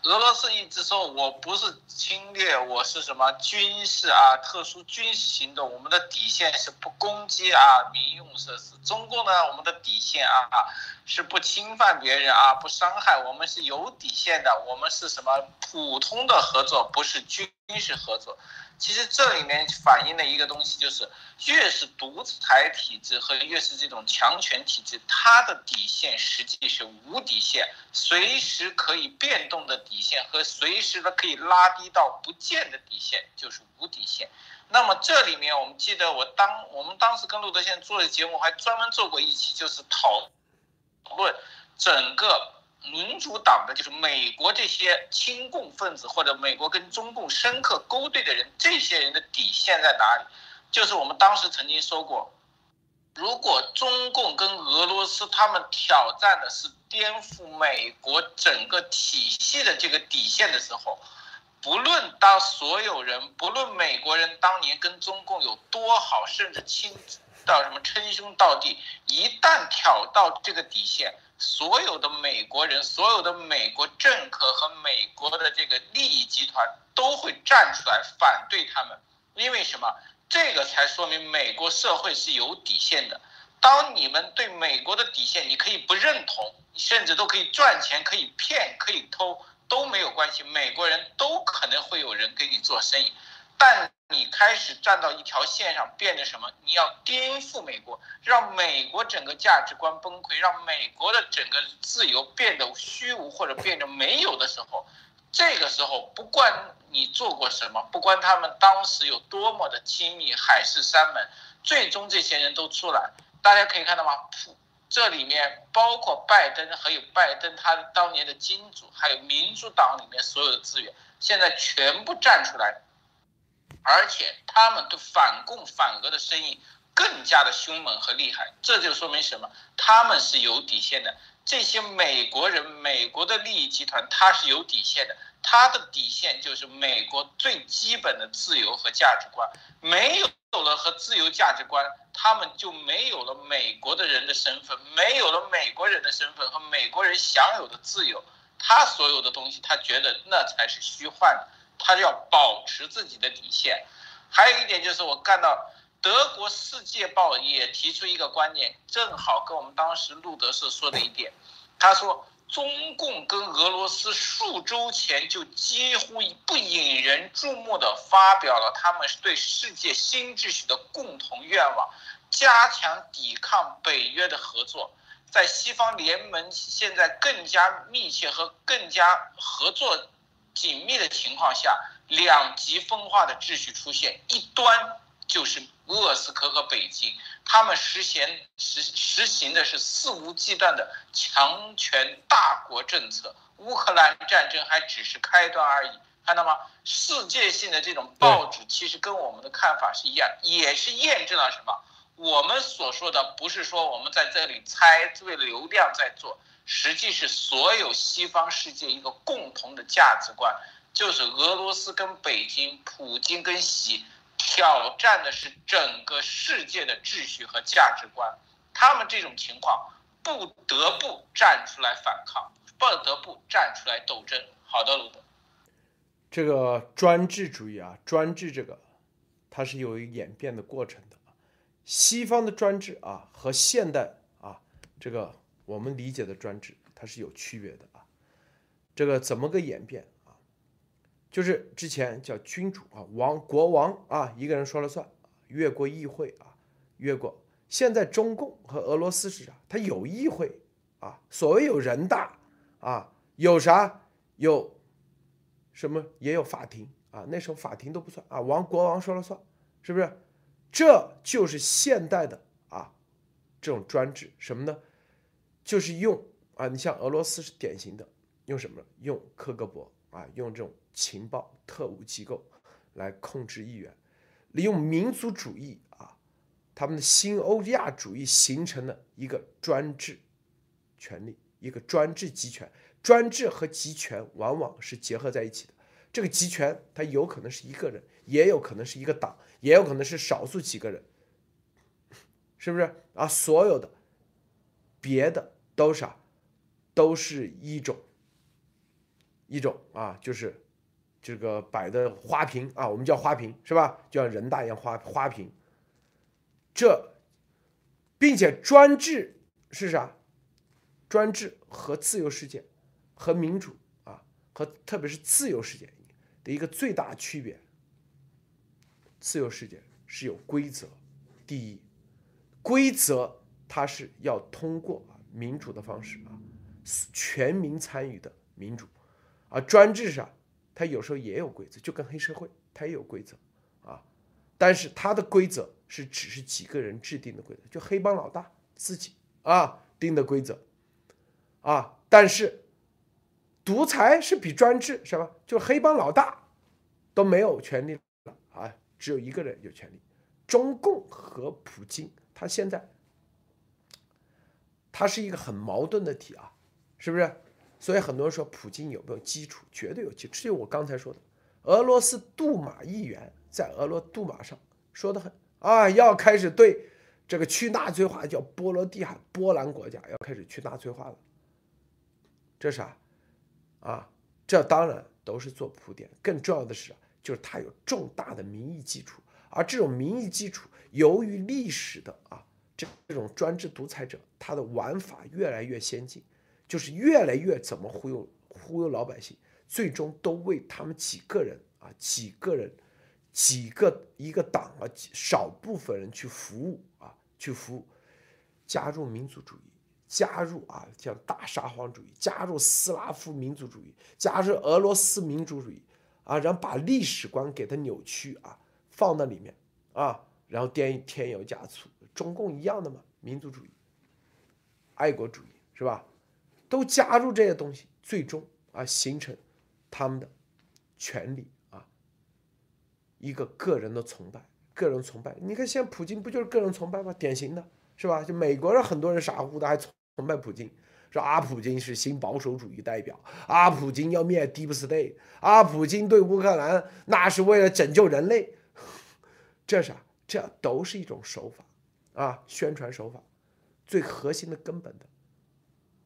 俄罗斯一直说我不是侵略，我是什么军事啊，特殊军事行动，我们的底线是不攻击啊民用设施。中共呢，我们的底线啊是不侵犯别人啊，不伤害，我们是有底线的，我们是什么普通的合作，不是军军事合作。其实这里面反映的一个东西就是，越是独裁体制和越是这种强权体制，它的底线实际是无底线，随时可以变动的底线和随时的可以拉低到不见的底线就是无底线。那么这里面我们记得我当我们当时跟路德先做的节目还专门做过一期，就是讨论整个。民主党的就是美国这些亲共分子，或者美国跟中共深刻勾兑的人，这些人的底线在哪里？就是我们当时曾经说过，如果中共跟俄罗斯他们挑战的是颠覆美国整个体系的这个底线的时候，不论当所有人，不论美国人当年跟中共有多好，甚至亲到什么称兄道弟，一旦挑到这个底线。所有的美国人，所有的美国政客和美国的这个利益集团都会站出来反对他们，因为什么？这个才说明美国社会是有底线的。当你们对美国的底线，你可以不认同，甚至都可以赚钱，可以骗，可以偷，都没有关系。美国人都可能会有人跟你做生意，但你开始站到一条线上，变成什么？你要颠覆美国，让美国整个价值观崩溃，让美国的整个自由变得虚无或者变得没有的时候，这个时候不管你做过什么，不管他们当时有多么的亲密，海誓山盟，最终这些人都出来，大家可以看到吗？这里面包括拜登，还有拜登他当年的金主，还有民主党里面所有的资源，现在全部站出来。而且他们对反共反俄的声音更加的凶猛和厉害，这就说明什么？他们是有底线的。这些美国人、美国的利益集团，他是有底线的。他的底线就是美国最基本的自由和价值观。没有了和自由价值观，他们就没有了美国的人的身份，没有了美国人的身份和美国人享有的自由。他所有的东西，他觉得那才是虚幻的。他就要保持自己的底线，还有一点就是我看到德国《世界报》也提出一个观点，正好跟我们当时路德社说的一点，他说中共跟俄罗斯数周前就几乎不引人注目的发表了他们对世界新秩序的共同愿望，加强抵抗北约的合作，在西方联盟现在更加密切和更加合作。紧密的情况下，两极分化的秩序出现，一端就是莫斯科和北京，他们实行实实行的是肆无忌惮的强权大国政策，乌克兰战争还只是开端而已，看到吗？世界性的这种报纸其实跟我们的看法是一样，也是验证了什么？我们所说的不是说我们在这里猜为流量在做。实际是所有西方世界一个共同的价值观，就是俄罗斯跟北京、普京跟习挑战的是整个世界的秩序和价值观。他们这种情况不得不站出来反抗，不得不站出来斗争。好的，鲁德，这个专制主义啊，专制这个它是有一演变的过程的。西方的专制啊和现代啊这个。我们理解的专制，它是有区别的啊。这个怎么个演变啊？就是之前叫君主啊，王国王啊，一个人说了算，越过议会啊，越过。现在中共和俄罗斯是啥？它有议会啊，所谓有人大啊，有啥？有什么？也有法庭啊。那时候法庭都不算啊，王国王说了算，是不是？这就是现代的啊，这种专制什么呢？就是用啊，你像俄罗斯是典型的，用什么？用克格勃啊，用这种情报特务机构来控制议员，利用民族主义啊，他们的新欧亚主义形成了一个专制权力，一个专制集权。专制和集权往往是结合在一起的。这个集权它有可能是一个人，也有可能是一个党，也有可能是少数几个人，是不是啊？所有的别的。都是，都是一种一种啊，就是这个摆的花瓶啊，我们叫花瓶是吧？就像人大一样花花瓶。这，并且专制是啥？专制和自由世界和民主啊，和特别是自由世界的一个最大区别。自由世界是有规则，第一，规则它是要通过。民主的方式啊，全民参与的民主，啊，专制上，它有时候也有规则，就跟黑社会，它也有规则啊，但是它的规则是只是几个人制定的规则，就黑帮老大自己啊定的规则啊，但是独裁是比专制是吧？就黑帮老大都没有权利了啊，只有一个人有权利。中共和普京，他现在。它是一个很矛盾的体啊，是不是？所以很多人说普京有没有基础？绝对有基础。这就我刚才说的，俄罗斯杜马议员在俄罗杜马上说的很啊，要开始对这个去纳粹化，叫波罗的海波兰国家要开始去纳粹化了。这啥？啊，这当然都是做铺垫。更重要的是，就是它有重大的民意基础，而这种民意基础由于历史的啊。这这种专制独裁者，他的玩法越来越先进，就是越来越怎么忽悠忽悠老百姓，最终都为他们几个人啊几个人几个一个党啊，少部分人去服务啊，去服务，加入民族主义，加入啊像大沙皇主义，加入斯拉夫民族主义，加入俄罗斯民族主义啊，然后把历史观给它扭曲啊，放到里面啊，然后添添油加醋，中共一样的嘛，民族主义、爱国主义是吧？都加入这些东西，最终啊形成他们的权利啊。一个个人的崇拜，个人崇拜。你看，现在普京不就是个人崇拜吗？典型的是吧？就美国人很多人傻乎乎的还崇拜普京，说阿，普京是新保守主义代表，阿，普京要灭 Deep State，啊，普京对乌克兰那是为了拯救人类，这啥？这都是一种手法啊，宣传手法。最核心的根本的，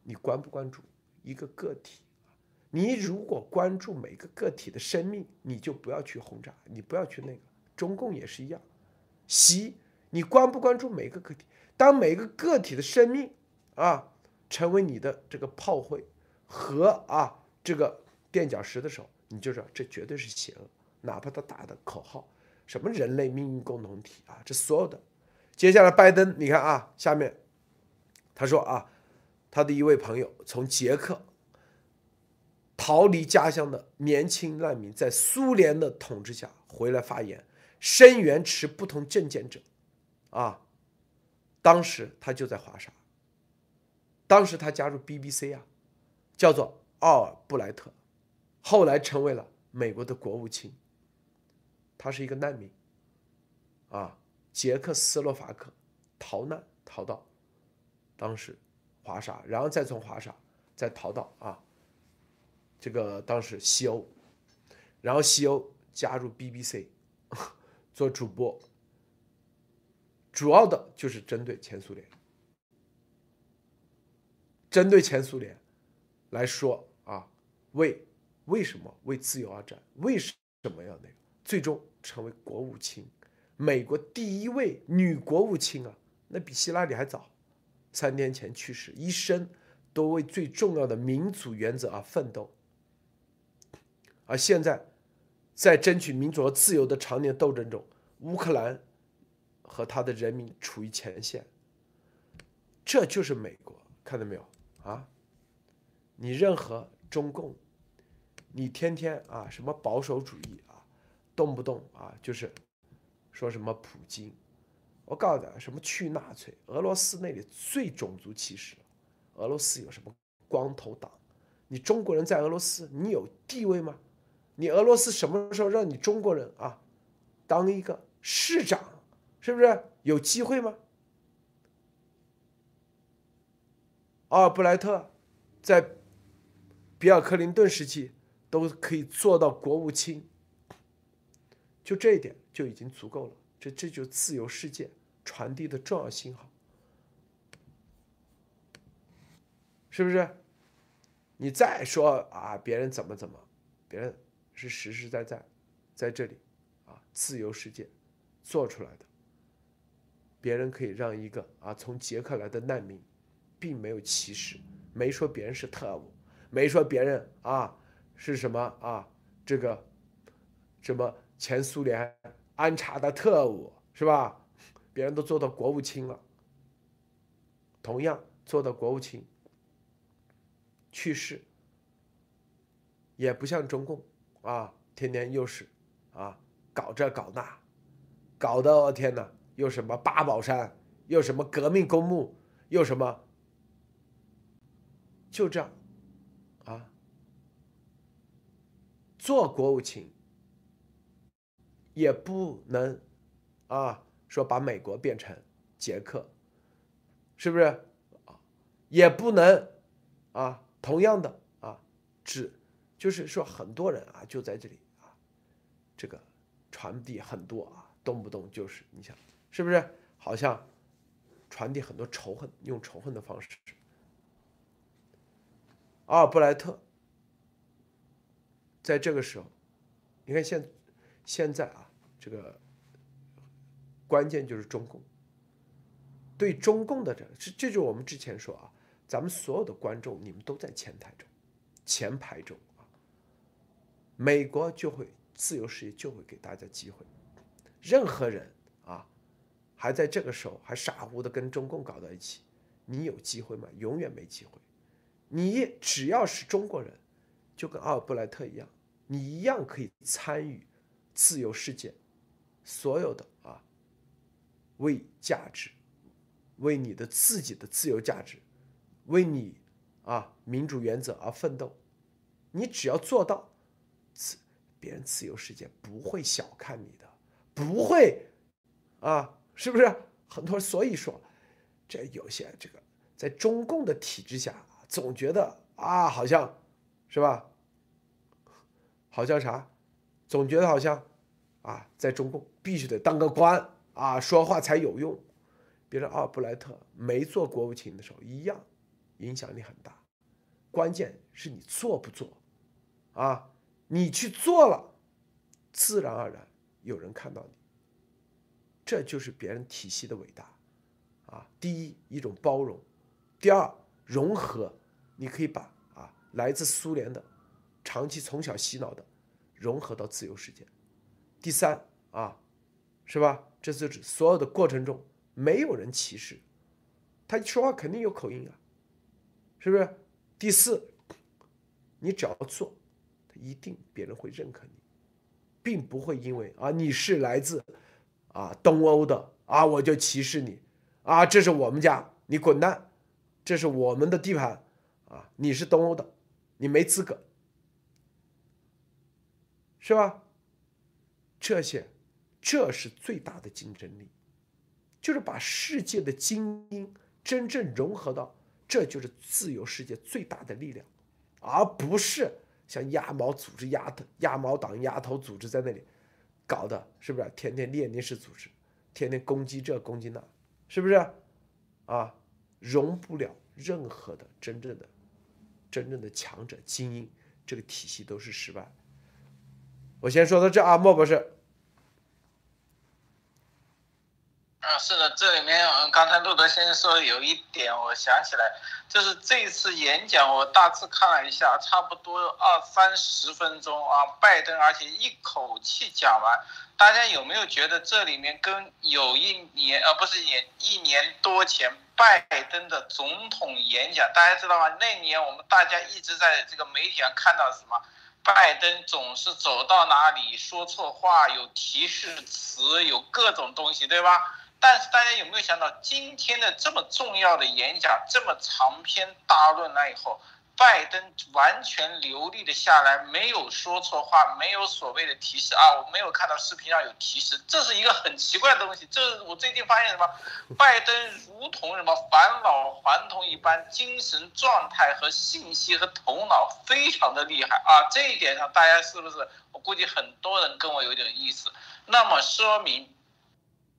你关不关注一个个体？你如果关注每个个体的生命，你就不要去轰炸，你不要去那个。中共也是一样，习，你关不关注每个个体？当每个个体的生命啊成为你的这个炮灰和啊这个垫脚石的时候，你就知道这绝对是邪恶。哪怕他打的口号什么人类命运共同体啊，这所有的。接下来拜登，你看啊，下面他说啊，他的一位朋友从捷克。逃离家乡的年轻难民在苏联的统治下回来发言，声援持不同政见者，啊，当时他就在华沙。当时他加入 BBC 啊，叫做奥尔布莱特，后来成为了美国的国务卿。他是一个难民，啊，捷克斯洛伐克逃难逃到当时华沙，然后再从华沙再逃到啊。这个当时西欧，然后西欧加入 BBC 做主播，主要的就是针对前苏联，针对前苏联来说啊，为为什么为自由而战？为什么要那个？最终成为国务卿，美国第一位女国务卿啊，那比希拉里还早，三年前去世，一生都为最重要的民主原则而奋斗。而现在，在争取民主和自由的常年斗争中，乌克兰和他的人民处于前线。这就是美国，看到没有啊？你任何中共，你天天啊什么保守主义啊，动不动啊就是说什么普京，我告诉大家，什么去纳粹，俄罗斯那里最种族歧视俄罗斯有什么光头党？你中国人在俄罗斯，你有地位吗？你俄罗斯什么时候让你中国人啊当一个市长，是不是有机会吗？阿尔布莱特在比尔克林顿时期都可以做到国务卿，就这一点就已经足够了。这这就自由世界传递的重要信号，是不是？你再说啊，别人怎么怎么，别人。是实实在在，在这里，啊，自由世界做出来的。别人可以让一个啊从捷克来的难民，并没有歧视，没说别人是特务，没说别人啊是什么啊这个什么前苏联安插的特务是吧？别人都做到国务卿了，同样做到国务卿，去世也不像中共。啊，天天又是，啊，搞这搞那，搞得我天哪，又什么八宝山，又什么革命公墓，又什么，就这样，啊，做国务卿也不能，啊，说把美国变成捷克，是不是？啊，也不能，啊，同样的啊，只。就是说，很多人啊，就在这里啊，这个传递很多啊，动不动就是你想，是不是？好像传递很多仇恨，用仇恨的方式。阿尔布莱特在这个时候，你看现现在啊，这个关键就是中共对中共的这，这这就是我们之前说啊，咱们所有的观众，你们都在前台中，前排中啊。美国就会自由世界就会给大家机会，任何人啊，还在这个时候还傻乎的跟中共搞到一起，你有机会吗？永远没机会。你只要是中国人，就跟阿尔布莱特一样，你一样可以参与自由世界所有的啊，为价值，为你的自己的自由价值，为你啊民主原则而奋斗。你只要做到，自别人自由世界不会小看你的。不会，啊，是不是很多？所以说，这有些这个在中共的体制下，总觉得啊，好像是吧？好像啥？总觉得好像啊，在中共必须得当个官啊，说话才有用。别人奥布莱特没做国务卿的时候，一样影响力很大。关键是你做不做啊？你去做了，自然而然。有人看到你，这就是别人体系的伟大，啊，第一一种包容，第二融合，你可以把啊来自苏联的，长期从小洗脑的，融合到自由世界，第三啊，是吧？这就是所有的过程中没有人歧视，他说话肯定有口音啊，是不是？第四，你只要做，他一定别人会认可你。并不会因为啊你是来自啊东欧的啊我就歧视你啊这是我们家你滚蛋，这是我们的地盘啊你是东欧的你没资格是吧？这些这是最大的竞争力，就是把世界的精英真正融合到，这就是自由世界最大的力量，而不是。像鸭毛组织、鸭头、鸭毛党、鸭头组织在那里搞的，是不是？天天列宁式组织，天天攻击这攻击那，是不是？啊，容不了任何的真正的、真正的强者、精英，这个体系都是失败。我先说到这啊，莫博士。啊，是的，这里面嗯，刚才路德先生说有一点，我想起来，就是这次演讲我大致看了一下，差不多二三十分钟啊，拜登而且一口气讲完，大家有没有觉得这里面跟有一年呃不是演一年多前拜登的总统演讲，大家知道吗？那年我们大家一直在这个媒体上看到什么？拜登总是走到哪里说错话，有提示词，有各种东西，对吧？但是大家有没有想到，今天的这么重要的演讲，这么长篇大论了以后，拜登完全流利的下来，没有说错话，没有所谓的提示啊，我没有看到视频上有提示，这是一个很奇怪的东西。这我最近发现什么？拜登如同什么返老还童一般，精神状态和信息和头脑非常的厉害啊！这一点上，大家是不是？我估计很多人跟我有点意思。那么说明。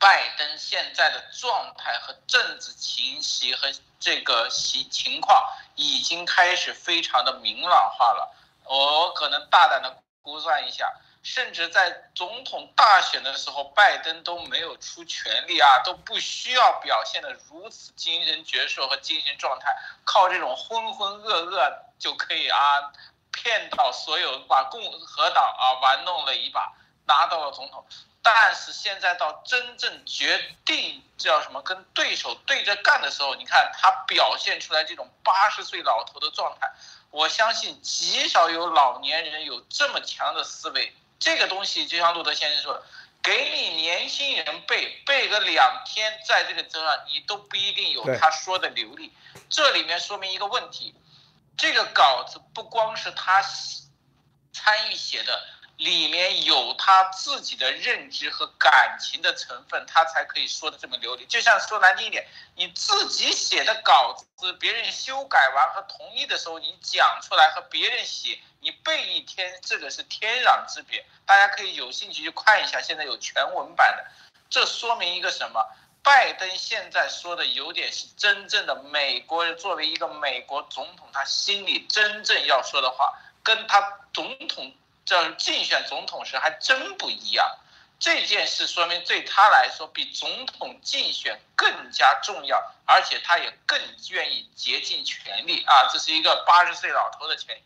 拜登现在的状态和政治情绪和这个情情况已经开始非常的明朗化了。我可能大胆的估算一下，甚至在总统大选的时候，拜登都没有出全力啊，都不需要表现的如此精神矍铄和精神状态，靠这种浑浑噩噩就可以啊，骗到所有把共和党啊玩弄了一把，拿到了总统。但是现在到真正决定叫什么跟对手对着干的时候，你看他表现出来这种八十岁老头的状态，我相信极少有老年人有这么强的思维。这个东西就像路德先生说的，给你年轻人背背个两天，在这个车上你都不一定有他说的流利。这里面说明一个问题，这个稿子不光是他参与写的。里面有他自己的认知和感情的成分，他才可以说的这么流利。就像说难听一点，你自己写的稿子，别人修改完和同意的时候，你讲出来和别人写，你背一天，这个是天壤之别。大家可以有兴趣去看一下，现在有全文版的。这说明一个什么？拜登现在说的有点是真正的美国人，作为一个美国总统，他心里真正要说的话，跟他总统。这竞选总统时还真不一样，这件事说明对他来说比总统竞选更加重要，而且他也更愿意竭尽全力啊！这是一个八十岁老头的权利。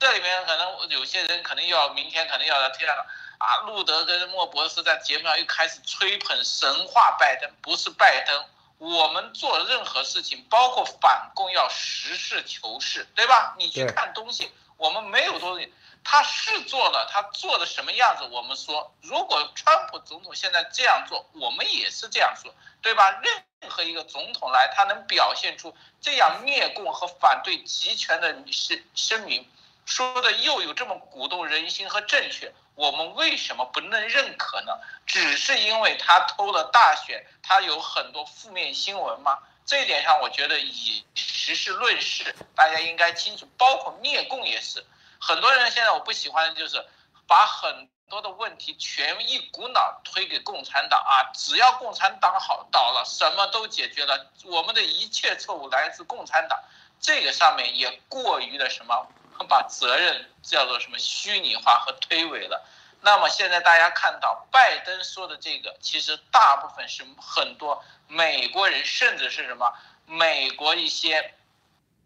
这里面可能有些人可能要明天可能要这样了啊，路德跟莫博士在节目上又开始吹捧神话拜登，不是拜登。我们做任何事情，包括反共，要实事求是，对吧？你去看东西，我们没有东西，他是做了，他做的什么样子？我们说，如果川普总统现在这样做，我们也是这样说，对吧？任何一个总统来，他能表现出这样灭共和反对集权的声声明，说的又有这么鼓动人心和正确。我们为什么不能认可呢？只是因为他偷了大选，他有很多负面新闻吗？这一点上，我觉得以实事论事，大家应该清楚。包括灭共也是，很多人现在我不喜欢的就是把很多的问题全一股脑推给共产党啊！只要共产党好倒了，什么都解决了。我们的一切错误来自共产党，这个上面也过于的什么？把责任叫做什么虚拟化和推诿了？那么现在大家看到拜登说的这个，其实大部分是很多美国人，甚至是什么美国一些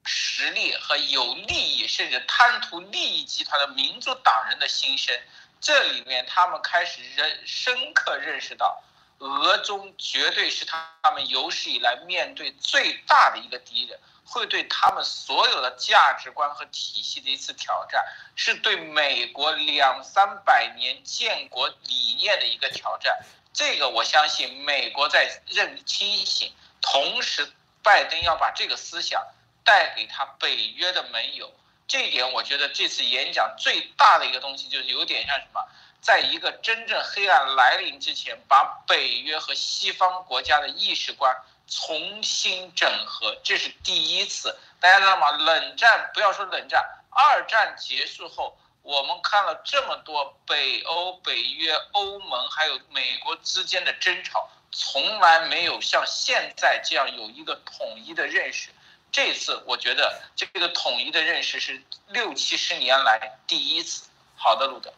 实力和有利益，甚至贪图利益集团的民主党人的心声。这里面他们开始认深刻认识到，俄中绝对是他们有史以来面对最大的一个敌人。会对他们所有的价值观和体系的一次挑战，是对美国两三百年建国理念的一个挑战。这个我相信美国在认清醒，同时拜登要把这个思想带给他北约的盟友。这一点我觉得这次演讲最大的一个东西，就是有点像什么，在一个真正黑暗来临之前，把北约和西方国家的意识观。重新整合，这是第一次。大家知道吗？冷战不要说冷战，二战结束后，我们看了这么多北欧、北约、欧盟还有美国之间的争吵，从来没有像现在这样有一个统一的认识。这次我觉得这个统一的认识是六七十年来第一次。好的，路德。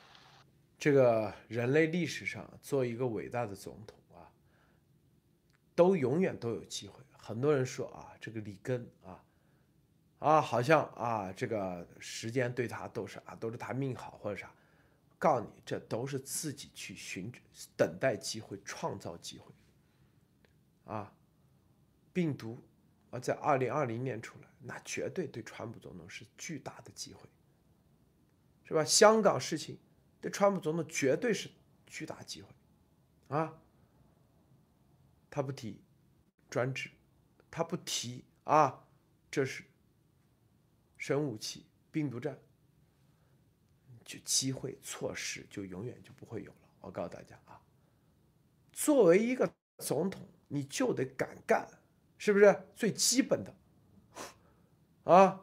这个人类历史上做一个伟大的总统。都永远都有机会。很多人说啊，这个里根啊，啊，好像啊，这个时间对他都是啊，都是他命好或者啥。告诉你，这都是自己去寻等待机会、创造机会。啊，病毒啊，在二零二零年出来，那绝对对川普总统是巨大的机会，是吧？香港事情对川普总统绝对是巨大机会，啊。他不提专制，他不提啊，这是生武器、病毒战，就机会错失就永远就不会有了。我告诉大家啊，作为一个总统，你就得敢干，是不是最基本的啊？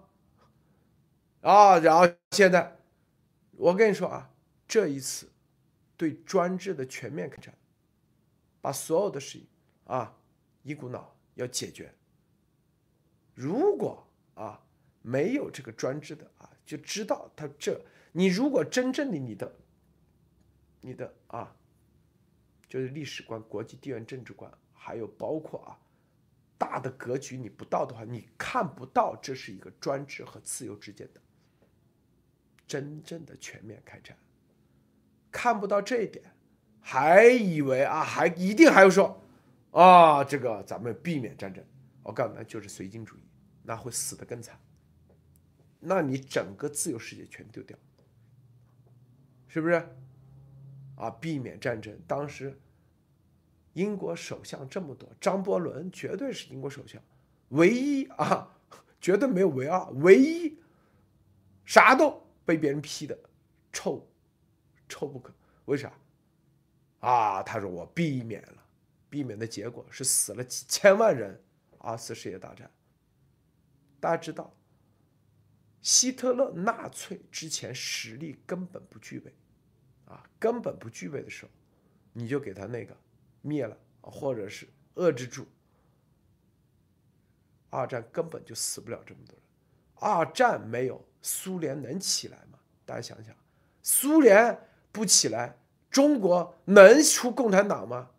啊，然后现在我跟你说啊，这一次对专制的全面开战，把所有的事情。啊，一股脑要解决。如果啊没有这个专制的啊，就知道他这你如果真正的你的你的啊，就是历史观、国际地缘政治观，还有包括啊大的格局你不到的话，你看不到这是一个专制和自由之间的真正的全面开战，看不到这一点，还以为啊还一定还要说。啊，这个咱们避免战争，我告诉你，就是随机主义，那会死得更惨。那你整个自由世界全丢掉，是不是？啊，避免战争，当时英国首相这么多，张伯伦绝对是英国首相，唯一啊，绝对没有唯二，唯一啥都被别人批的臭臭不可，为啥？啊，他说我避免了。避免的结果是死了几千万人。二次世界大战，大家知道，希特勒、纳粹之前实力根本不具备，啊，根本不具备的时候，你就给他那个灭了，或者是遏制住，二战根本就死不了这么多人。二战没有苏联能起来吗？大家想想，苏联不起来，中国能出共产党吗？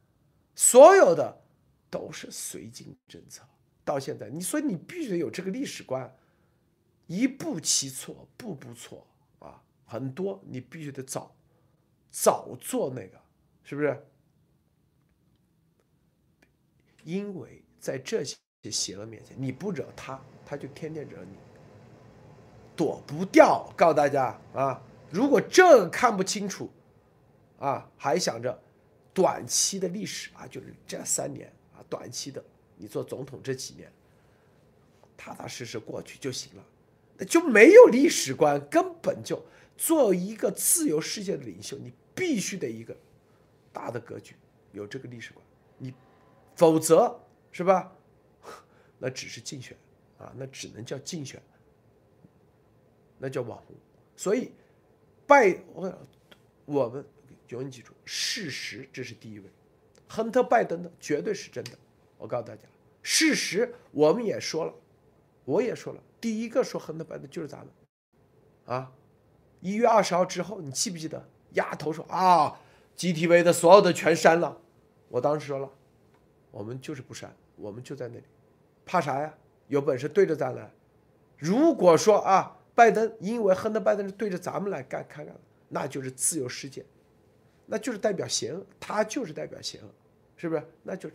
所有的都是绥靖政策，到现在你所以你必须得有这个历史观，一步棋错，步步错啊，很多你必须得早早做那个，是不是？因为在这些邪恶面前，你不惹他，他就天天惹你，躲不掉。告诉大家啊，如果这看不清楚，啊，还想着短期的历史啊，就是这三年啊，短期的，你做总统这几年，踏踏实实过去就行了，那就没有历史观，根本就做一个自由世界的领袖，你必须得一个大的格局，有这个历史观，你。否则，是吧？那只是竞选啊，那只能叫竞选，那叫网红。所以，拜我我们永远记住，事实这是第一位。亨特·拜登的绝对是真的，我告诉大家，事实我们也说了，我也说了，第一个说亨特·拜登就是咱们啊。一月二十号之后，你记不记得丫头说啊，GTV 的所有的全删了？我当时说了。我们就是不删，我们就在那里，怕啥呀？有本事对着咱来。如果说啊，拜登因为亨特拜登是对着咱们来干看看，那就是自由世界，那就是代表邪恶，他就是代表邪恶，是不是？那就是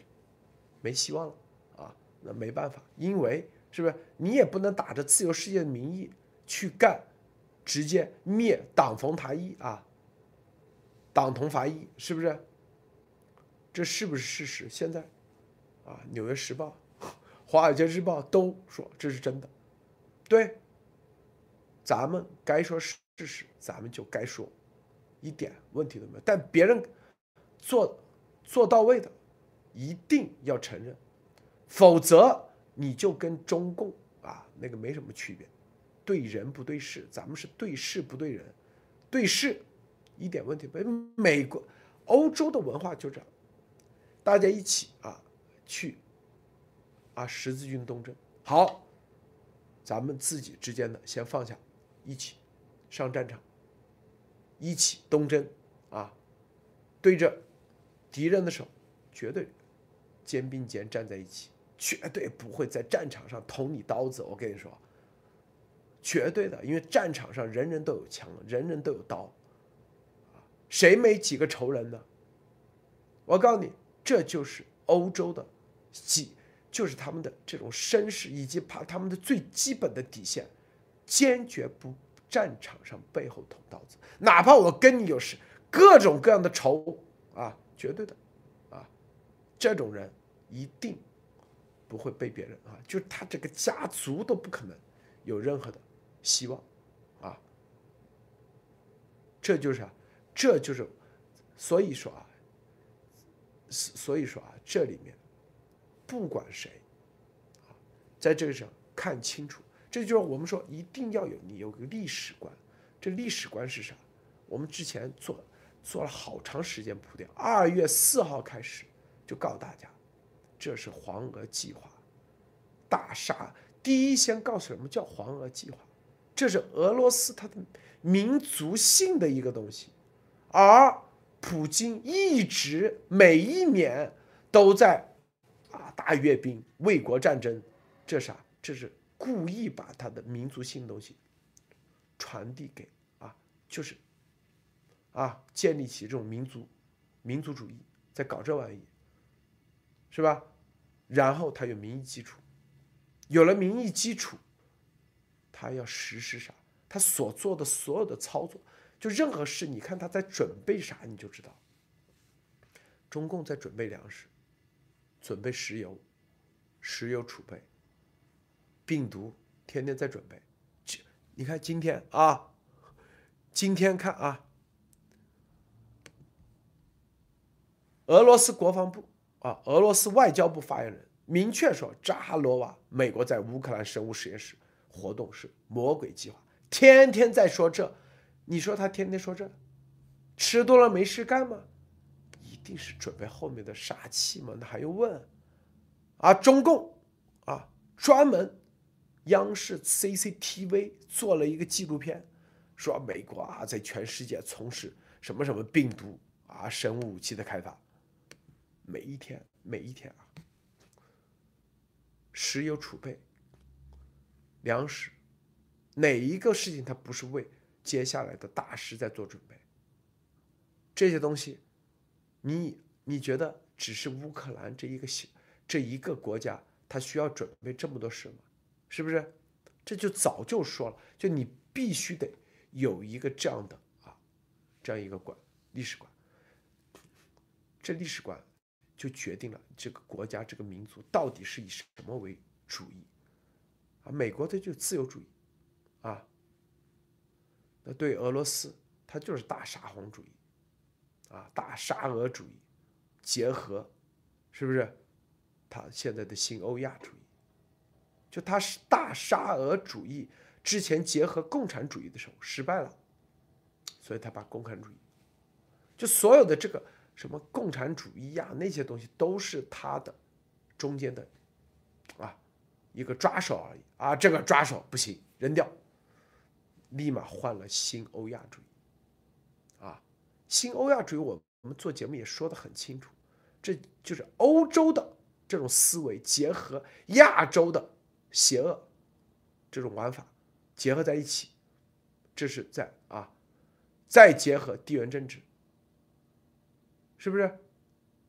没希望了啊！那没办法，因为是不是你也不能打着自由世界的名义去干，直接灭党逢伐异啊，党同伐异，是不是？这是不是事实？现在。啊，《纽约时报》《华尔街日报》都说这是真的，对，咱们该说事实，咱们就该说，一点问题都没有。但别人做做到位的，一定要承认，否则你就跟中共啊那个没什么区别，对人不对事，咱们是对事不对人，对事一点问题没。美国、欧洲的文化就这样，大家一起啊。去，啊，十字军东征好，咱们自己之间的先放下，一起上战场，一起东征啊，对着敌人的手，绝对肩并肩站在一起，绝对不会在战场上捅你刀子。我跟你说，绝对的，因为战场上人人都有枪，人人都有刀，谁没几个仇人呢？我告诉你，这就是欧洲的。即就是他们的这种绅士，以及怕他们的最基本的底线，坚决不战场上背后捅刀子，哪怕我跟你有事，各种各样的仇啊，绝对的，啊，这种人一定不会被别人啊，就他这个家族都不可能有任何的希望，啊，这就是啊，这就是，所以说啊，所以说啊，这里面。不管谁，啊，在这个上看清楚，这就是我们说一定要有你有个历史观。这历史观是啥？我们之前做做了好长时间铺垫。二月四号开始就告诉大家，这是黄俄计划，大杀。第一先告诉什么叫黄俄计划，这是俄罗斯它的民族性的一个东西，而普京一直每一年都在。啊，大阅兵、卫国战争，这啥？这是故意把他的民族性东西传递给啊，就是啊，建立起这种民族民族主义，在搞这玩意，是吧？然后他有民意基础，有了民意基础，他要实施啥？他所做的所有的操作，就任何事，你看他在准备啥，你就知道。中共在准备粮食。准备石油，石油储备。病毒天天在准备，你看今天啊，今天看啊，俄罗斯国防部啊，俄罗斯外交部发言人明确说，扎哈罗娃美国在乌克兰生物实验室活动是魔鬼计划，天天在说这，你说他天天说这，吃多了没事干吗？一定是准备后面的杀气吗？那还用问？啊，中共啊，专门央视 CCTV 做了一个纪录片，说美国啊在全世界从事什么什么病毒啊、生物武器的开发，每一天每一天啊，石油储备、粮食，哪一个事情它不是为接下来的大事在做准备。这些东西，你你觉得只是乌克兰这一个小这一个国家，它需要准备这么多事吗？是不是？这就早就说了，就你必须得有一个这样的啊，这样一个观历史观。这历史观就决定了这个国家这个民族到底是以什么为主义啊？美国它就自由主义啊，那对俄罗斯它就是大沙皇主义啊，大沙俄主义结合，是不是？它现在的新欧亚主义。就他是大沙俄主义之前结合共产主义的时候失败了，所以他把共产主义，就所有的这个什么共产主义呀那些东西都是他的中间的啊一个抓手而已啊，这个抓手不行扔掉，立马换了新欧亚主义啊，新欧亚主义我我们做节目也说的很清楚，这就是欧洲的这种思维结合亚洲的。邪恶这种玩法结合在一起，这是在啊，再结合地缘政治，是不是？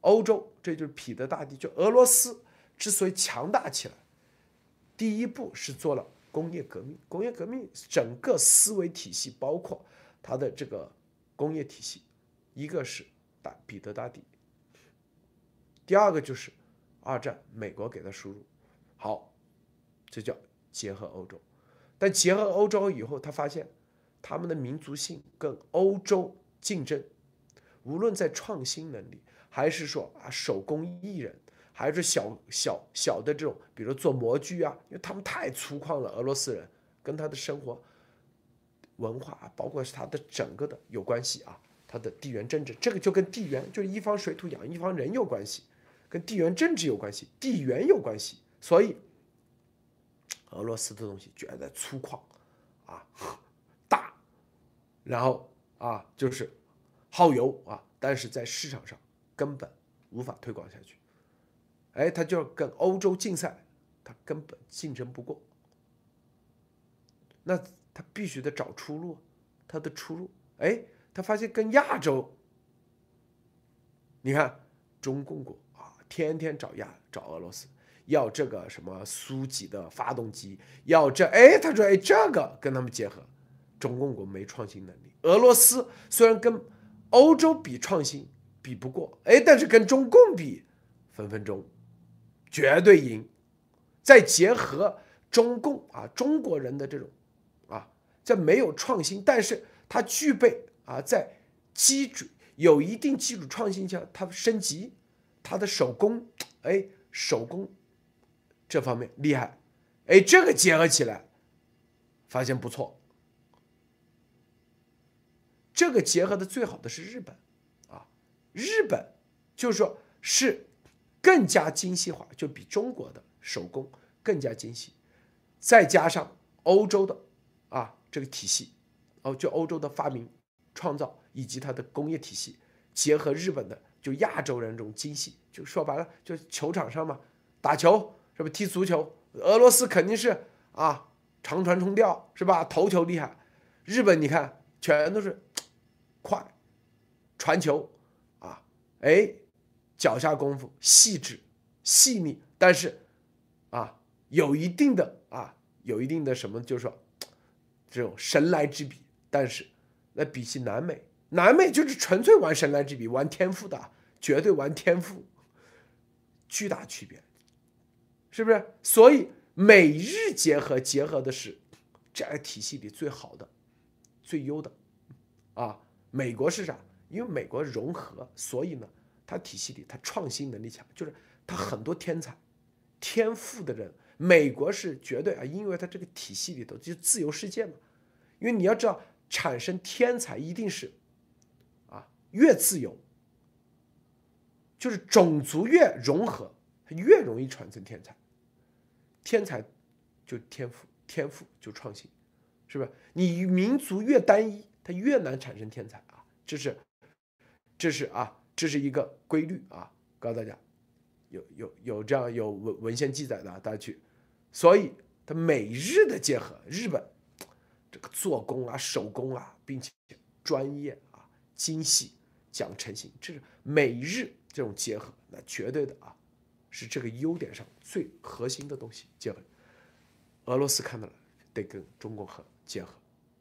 欧洲这就是彼得大帝，就俄罗斯之所以强大起来，第一步是做了工业革命。工业革命整个思维体系，包括它的这个工业体系，一个是大彼得大帝，第二个就是二战美国给他输入，好。这叫结合欧洲，但结合欧洲以后，他发现他们的民族性跟欧洲竞争，无论在创新能力，还是说啊手工艺人，还是小小小的这种，比如做模具啊，因为他们太粗犷了，俄罗斯人跟他的生活文化，包括是他的整个的有关系啊，他的地缘政治，这个就跟地缘就是一方水土养一方人有关系，跟地缘政治有关系，地缘有关系，所以。俄罗斯的东西觉得粗犷，啊，大，然后啊就是耗油啊，但是在市场上根本无法推广下去，哎，他就要跟欧洲竞赛，他根本竞争不过，那他必须得找出路，他的出路，哎，他发现跟亚洲，你看中共国啊，天天找亚找俄罗斯。要这个什么苏级的发动机，要这哎，他说哎，这个跟他们结合，中共国没创新能力。俄罗斯虽然跟欧洲比创新比不过，哎，但是跟中共比，分分钟绝对赢。再结合中共啊，中国人的这种啊，这没有创新，但是它具备啊，在基础有一定基础创新下，它升级它的手工，哎，手工。这方面厉害，哎，这个结合起来，发现不错。这个结合的最好的是日本，啊，日本就是说是更加精细化，就比中国的手工更加精细，再加上欧洲的啊这个体系，哦，就欧洲的发明创造以及它的工业体系，结合日本的就亚洲人这种精细，就说白了就球场上嘛，打球。是不踢足球？俄罗斯肯定是啊，长传冲吊是吧？头球厉害。日本你看，全都是快传球啊，哎，脚下功夫细致细腻，但是啊，有一定的啊，有一定的什么，就是说这种神来之笔。但是那比起南美，南美就是纯粹玩神来之笔，玩天赋的，绝对玩天赋，巨大区别。是不是？所以美日结合结合的是这个体系里最好的、最优的啊。美国是啥？因为美国融合，所以呢，它体系里它创新能力强，就是它很多天才、天赋的人。美国是绝对啊，因为它这个体系里头就自由世界嘛。因为你要知道，产生天才一定是啊，越自由，就是种族越融合，它越容易产生天才。天才就天赋，天赋就创新，是不是？你民族越单一，它越难产生天才啊！这是，这是啊，这是一个规律啊！告诉大家，有有有这样有文文献记载的，大家去。所以它美日的结合，日本这个做工啊、手工啊，并且专业啊、精细、讲诚信，这是美日这种结合，那绝对的啊，是这个优点上最核心的东西结合。俄罗斯看到了，得跟中国和结合，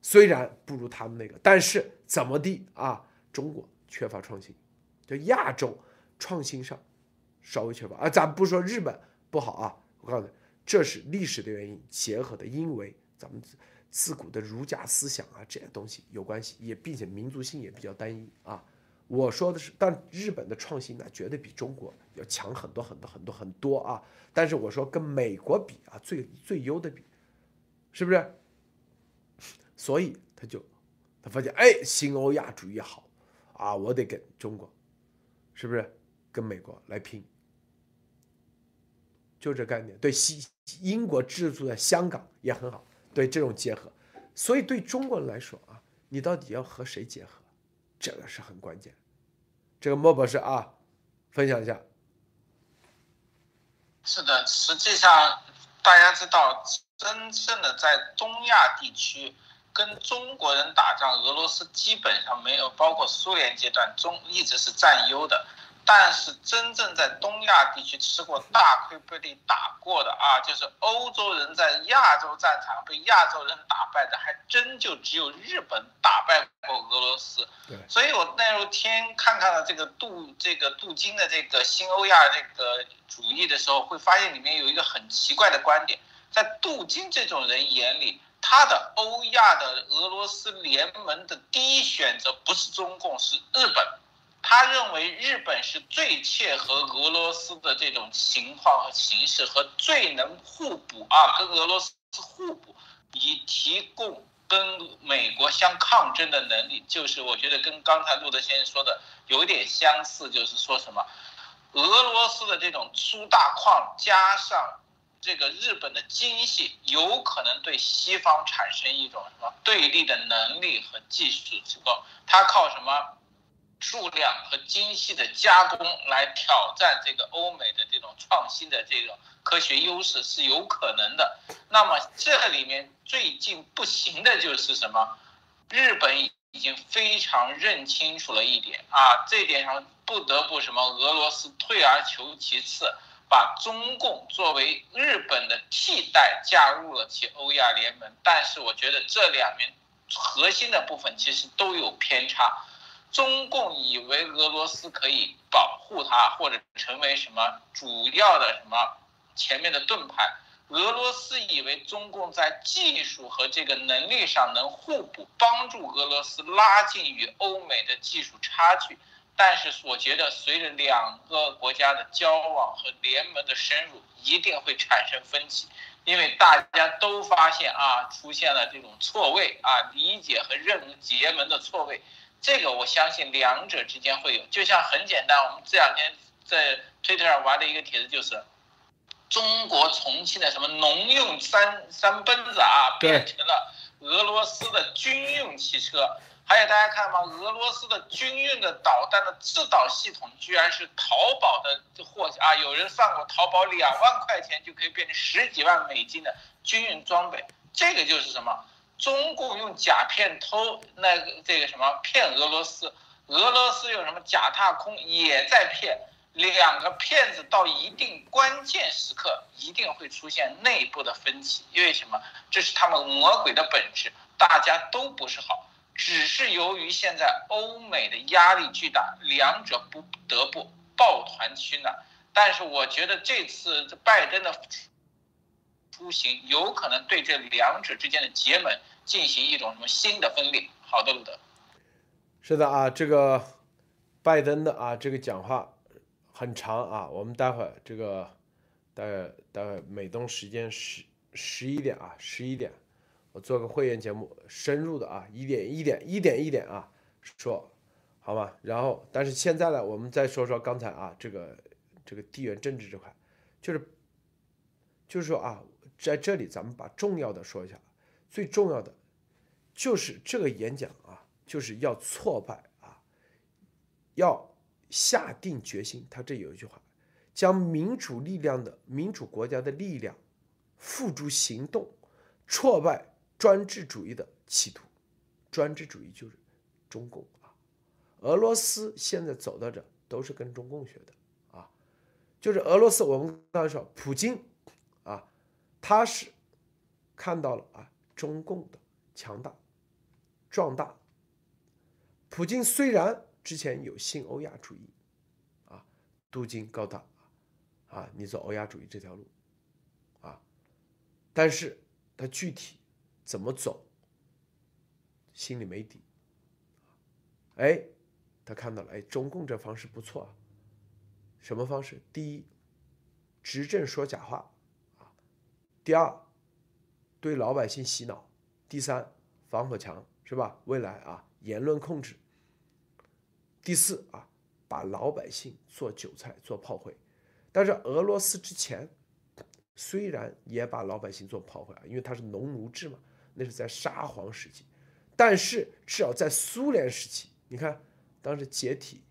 虽然不如他们那个，但是怎么地啊？中国缺乏创新，就亚洲创新上稍微缺乏啊。咱不说日本不好啊，我告诉你，这是历史的原因结合的，因为咱们自古的儒家思想啊这些东西有关系，也并且民族性也比较单一啊。我说的是，但日本的创新呢，绝对比中国要强很多很多很多很多啊。但是我说跟美国比啊，最最优的比，是不是？所以他就他发现，哎，新欧亚主义好啊，我得跟中国，是不是跟美国来拼？就这概念。对西英国制度的香港也很好，对这种结合。所以对中国人来说啊，你到底要和谁结合？这个是很关键。这个莫博士啊，分享一下。是的，实际上大家知道，真正的在东亚地区跟中国人打仗，俄罗斯基本上没有，包括苏联阶段中一直是占优的。但是真正在东亚地区吃过大亏、被打过的啊，就是欧洲人在亚洲战场被亚洲人打败的，还真就只有日本打败过俄罗斯。对，所以我那天看看了这个杜这个杜金的这个新欧亚这个主义的时候，会发现里面有一个很奇怪的观点，在杜金这种人眼里，他的欧亚的俄罗斯联盟的第一选择不是中共，是日本。他认为日本是最切合俄罗斯的这种情况和形势，和最能互补啊，跟俄罗斯互补，以提供跟美国相抗争的能力。就是我觉得跟刚才路德先生说的有点相似，就是说什么，俄罗斯的这种粗大矿加上这个日本的精细，有可能对西方产生一种什么对立的能力和技术之光。他靠什么？数量和精细的加工来挑战这个欧美的这种创新的这种科学优势是有可能的。那么这里面最近不行的就是什么？日本已经非常认清楚了一点啊，这点上不得不什么？俄罗斯退而求其次，把中共作为日本的替代加入了其欧亚联盟。但是我觉得这两面核心的部分其实都有偏差。中共以为俄罗斯可以保护它，或者成为什么主要的什么前面的盾牌。俄罗斯以为中共在技术和这个能力上能互补，帮助俄罗斯拉近与欧美的技术差距。但是我觉得，随着两个国家的交往和联盟的深入，一定会产生分歧，因为大家都发现啊，出现了这种错位啊，理解和认结盟的错位。这个我相信两者之间会有，就像很简单，我们这两天在推特上玩的一个帖子就是，中国重庆的什么农用三三蹦子啊，变成了俄罗斯的军用汽车。还有大家看吗？俄罗斯的军用的导弹的制导系统居然是淘宝的货啊！有人算过，淘宝两万块钱就可以变成十几万美金的军用装备，这个就是什么？中共用假骗偷那这个什么骗俄罗斯，俄罗斯用什么假踏空也在骗，两个骗子到一定关键时刻一定会出现内部的分歧，因为什么？这是他们魔鬼的本质，大家都不是好，只是由于现在欧美的压力巨大，两者不得不抱团取暖。但是我觉得这次拜登的。出行有可能对这两者之间的结盟进行一种什么新的分裂？好的，鲁德。是的啊，这个拜登的啊，这个讲话很长啊。我们待会儿这个待待会美东时间十十一点啊，十一点我做个会员节目，深入的啊，一点一点一点一点啊说，好吗？然后，但是现在呢，我们再说说刚才啊，这个这个地缘政治这块，就是就是说啊。在这里，咱们把重要的说一下，最重要的就是这个演讲啊，就是要挫败啊，要下定决心。他这有一句话，将民主力量的民主国家的力量付诸行动，挫败专制主义的企图，专制主义就是中共啊。俄罗斯现在走到这都是跟中共学的啊，就是俄罗斯，我们刚才说普京，他是看到了啊中共的强大壮大。普京虽然之前有信欧亚主义啊，镀金高大啊，你走欧亚主义这条路啊，但是他具体怎么走？心里没底，哎，他看到了，哎，中共这方式不错啊。什么方式？第一，执政说假话；第二，对老百姓洗脑；第三，防火墙是吧？未来啊，言论控制；第四啊，把老百姓做韭菜、做炮灰。但是俄罗斯之前虽然也把老百姓做炮灰啊，因为他是农奴制嘛，那是在沙皇时期。但是，至少在苏联时期，你看当时解体，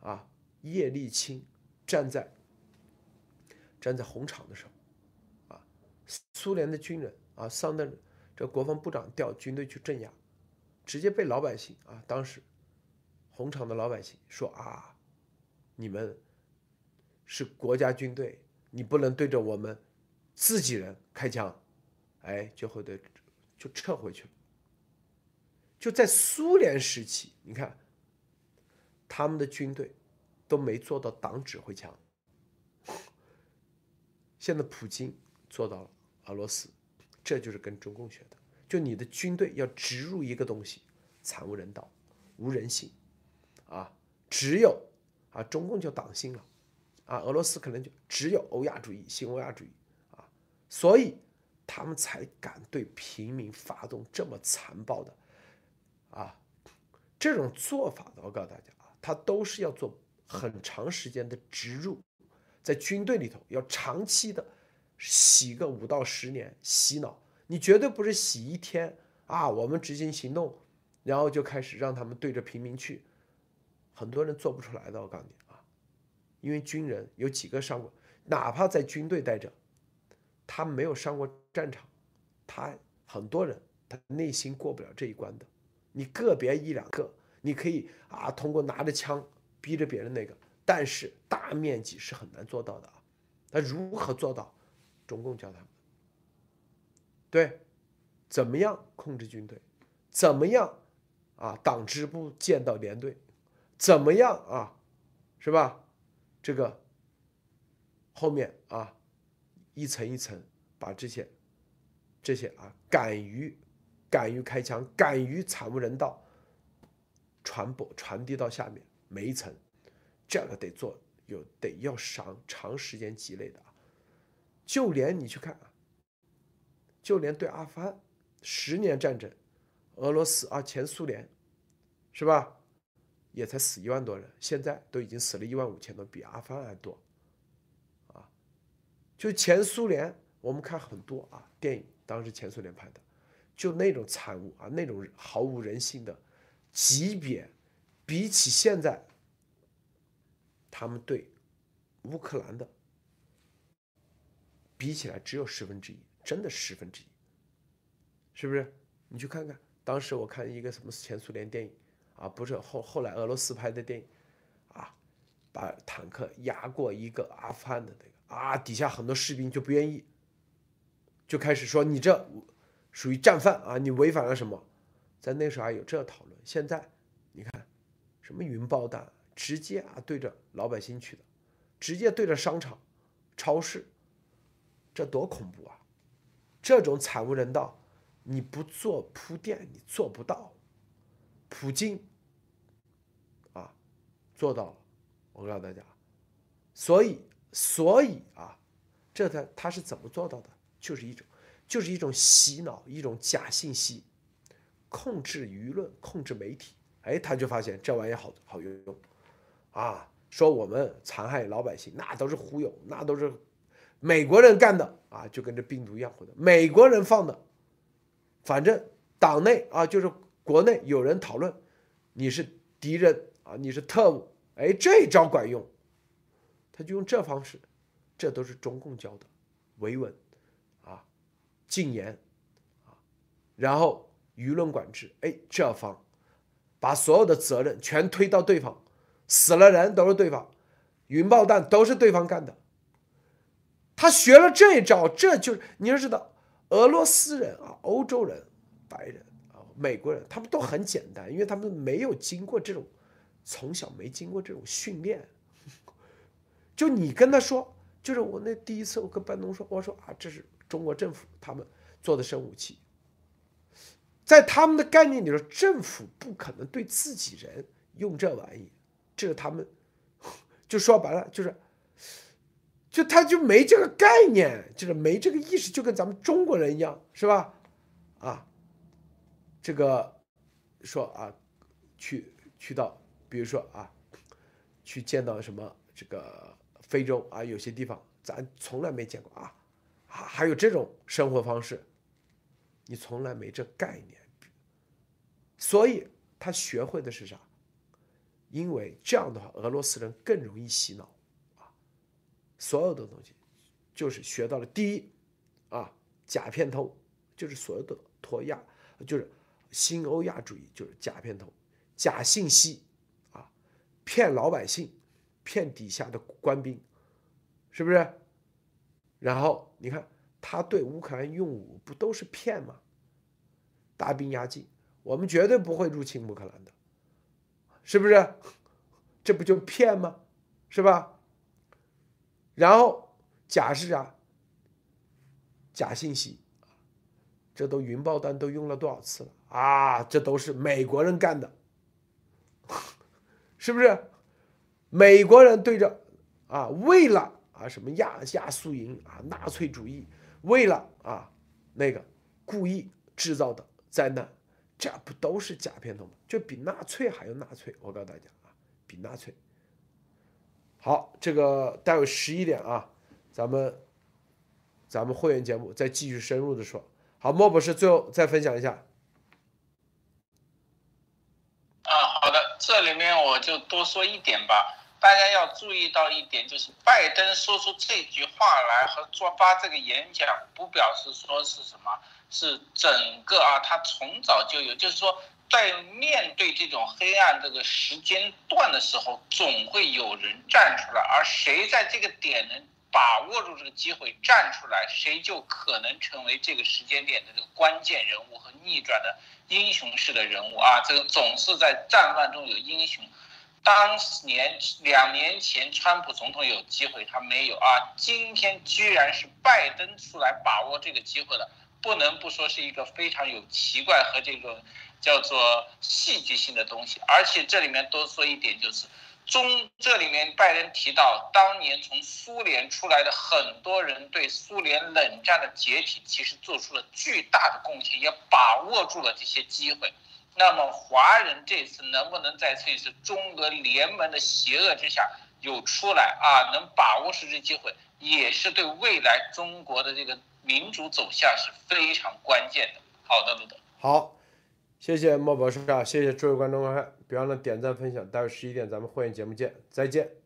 啊，叶利钦站在站在红场的时候，苏联的军人啊，桑德这国防部长调军队去镇压，直接被老百姓啊，当时红场的老百姓说啊，你们是国家军队，你不能对着我们自己人开枪，哎，就会的就撤回去了。就在苏联时期，你看，他们的军队都没做到党指挥枪。现在普京做到了俄罗斯，这就是跟中共学的。就你的军队要植入一个东西，惨无人道、无人性，啊，只有啊中共就党性了，啊俄罗斯可能就只有欧亚主义、新欧亚主义啊，所以他们才敢对平民发动这么残暴的。啊，这种做法的，我告诉大家啊，他都是要做很长时间的植入，在军队里头要长期的洗个五到十年洗脑，你绝对不是洗一天啊，我们执行行动，然后就开始让他们对着平民去，很多人做不出来的，我告诉你啊，因为军人有几个上过，哪怕在军队待着，他没有上过战场，他很多人他内心过不了这一关的。你个别一两个，你可以啊，通过拿着枪逼着别人那个，但是大面积是很难做到的啊。那如何做到？中共教他们，对，怎么样控制军队？怎么样啊？党支部建到连队？怎么样啊？是吧？这个后面啊，一层一层把这些这些啊，敢于。敢于开枪，敢于惨无人道，传播传递到下面每一层，这个得做，有得要长长时间积累的啊。就连你去看啊，就连对阿富汗十年战争，俄罗斯啊前苏联，是吧，也才死一万多人，现在都已经死了一万五千多，比阿富汗还多，啊，就前苏联，我们看很多啊电影，当时前苏联拍的。就那种惨无啊，那种毫无人性的级别，比起现在，他们对乌克兰的比起来，只有十分之一，真的十分之一，是不是？你去看看，当时我看一个什么前苏联电影啊，不是后后来俄罗斯拍的电影啊，把坦克压过一个阿富汗的那个啊，底下很多士兵就不愿意，就开始说你这。属于战犯啊！你违反了什么？在那时候还有这讨论。现在你看，什么云爆弹，直接啊对着老百姓去的，直接对着商场、超市，这多恐怖啊！这种惨无人道，你不做铺垫，你做不到。普京啊做到了，我告诉大家，所以所以啊，这他他是怎么做到的？就是一种。就是一种洗脑，一种假信息，控制舆论，控制媒体。哎，他就发现这玩意好好用，啊，说我们残害老百姓，那都是忽悠，那都是美国人干的啊，就跟这病毒一样，或者美国人放的。反正党内啊，就是国内有人讨论，你是敌人啊，你是特务，哎，这招管用，他就用这方式，这都是中共教的维稳啊。禁言，啊，然后舆论管制，哎，这方把所有的责任全推到对方，死了人都是对方，云爆弹都是对方干的。他学了这一招，这就是你要知道，俄罗斯人啊、欧洲人、白人啊、美国人，他们都很简单，因为他们没有经过这种，从小没经过这种训练。就你跟他说，就是我那第一次我跟班农说，我说啊，这是中国政府他们做的生物武器，在他们的概念里头，政府不可能对自己人用这玩意，这是他们，就说白了就是。就他就没这个概念，就是没这个意识，就跟咱们中国人一样，是吧？啊，这个说啊，去去到，比如说啊，去见到什么这个非洲啊，有些地方咱从来没见过啊，还还有这种生活方式，你从来没这概念，所以他学会的是啥？因为这样的话，俄罗斯人更容易洗脑。所有的东西，就是学到了第一，啊，假片头，就是所有的脱亚，就是新欧亚主义，就是假片头，假信息，啊，骗老百姓，骗底下的官兵，是不是？然后你看他对乌克兰用武，不都是骗吗？大兵压境，我们绝对不会入侵乌克兰的，是不是？这不就骗吗？是吧？然后假是啥？假信息，这都云爆弹都用了多少次了啊？这都是美国人干的，是不是？美国人对着啊，为了啊什么亚亚速营啊，纳粹主义，为了啊那个故意制造的灾难，这不都是假片头吗？就比纳粹还要纳粹，我告诉大家啊，比纳粹。好，这个待会十一点啊，咱们咱们会员节目再继续深入的说。好，莫博士最后再分享一下。啊，好的，这里面我就多说一点吧。大家要注意到一点，就是拜登说出这句话来和做发这个演讲，不表示说是什么，是整个啊，他从早就有，就是说。在面对这种黑暗这个时间段的时候，总会有人站出来，而谁在这个点能把握住这个机会站出来，谁就可能成为这个时间点的这个关键人物和逆转的英雄式的人物啊！这个总是在战乱中有英雄。当年两年前，川普总统有机会，他没有啊，今天居然是拜登出来把握这个机会了，不能不说是一个非常有奇怪和这个。叫做戏剧性的东西，而且这里面多说一点，就是中这里面拜登提到，当年从苏联出来的很多人对苏联冷战的解体其实做出了巨大的贡献，也把握住了这些机会。那么华人这次能不能在这次中俄联盟的邪恶之下有出来啊？能把握住这机会，也是对未来中国的这个民主走向是非常关键的。好的，路德。好。谢谢莫博士啊！谢谢诸位观众观看，别忘了点赞分享。待会十一点咱们会员节目见，再见。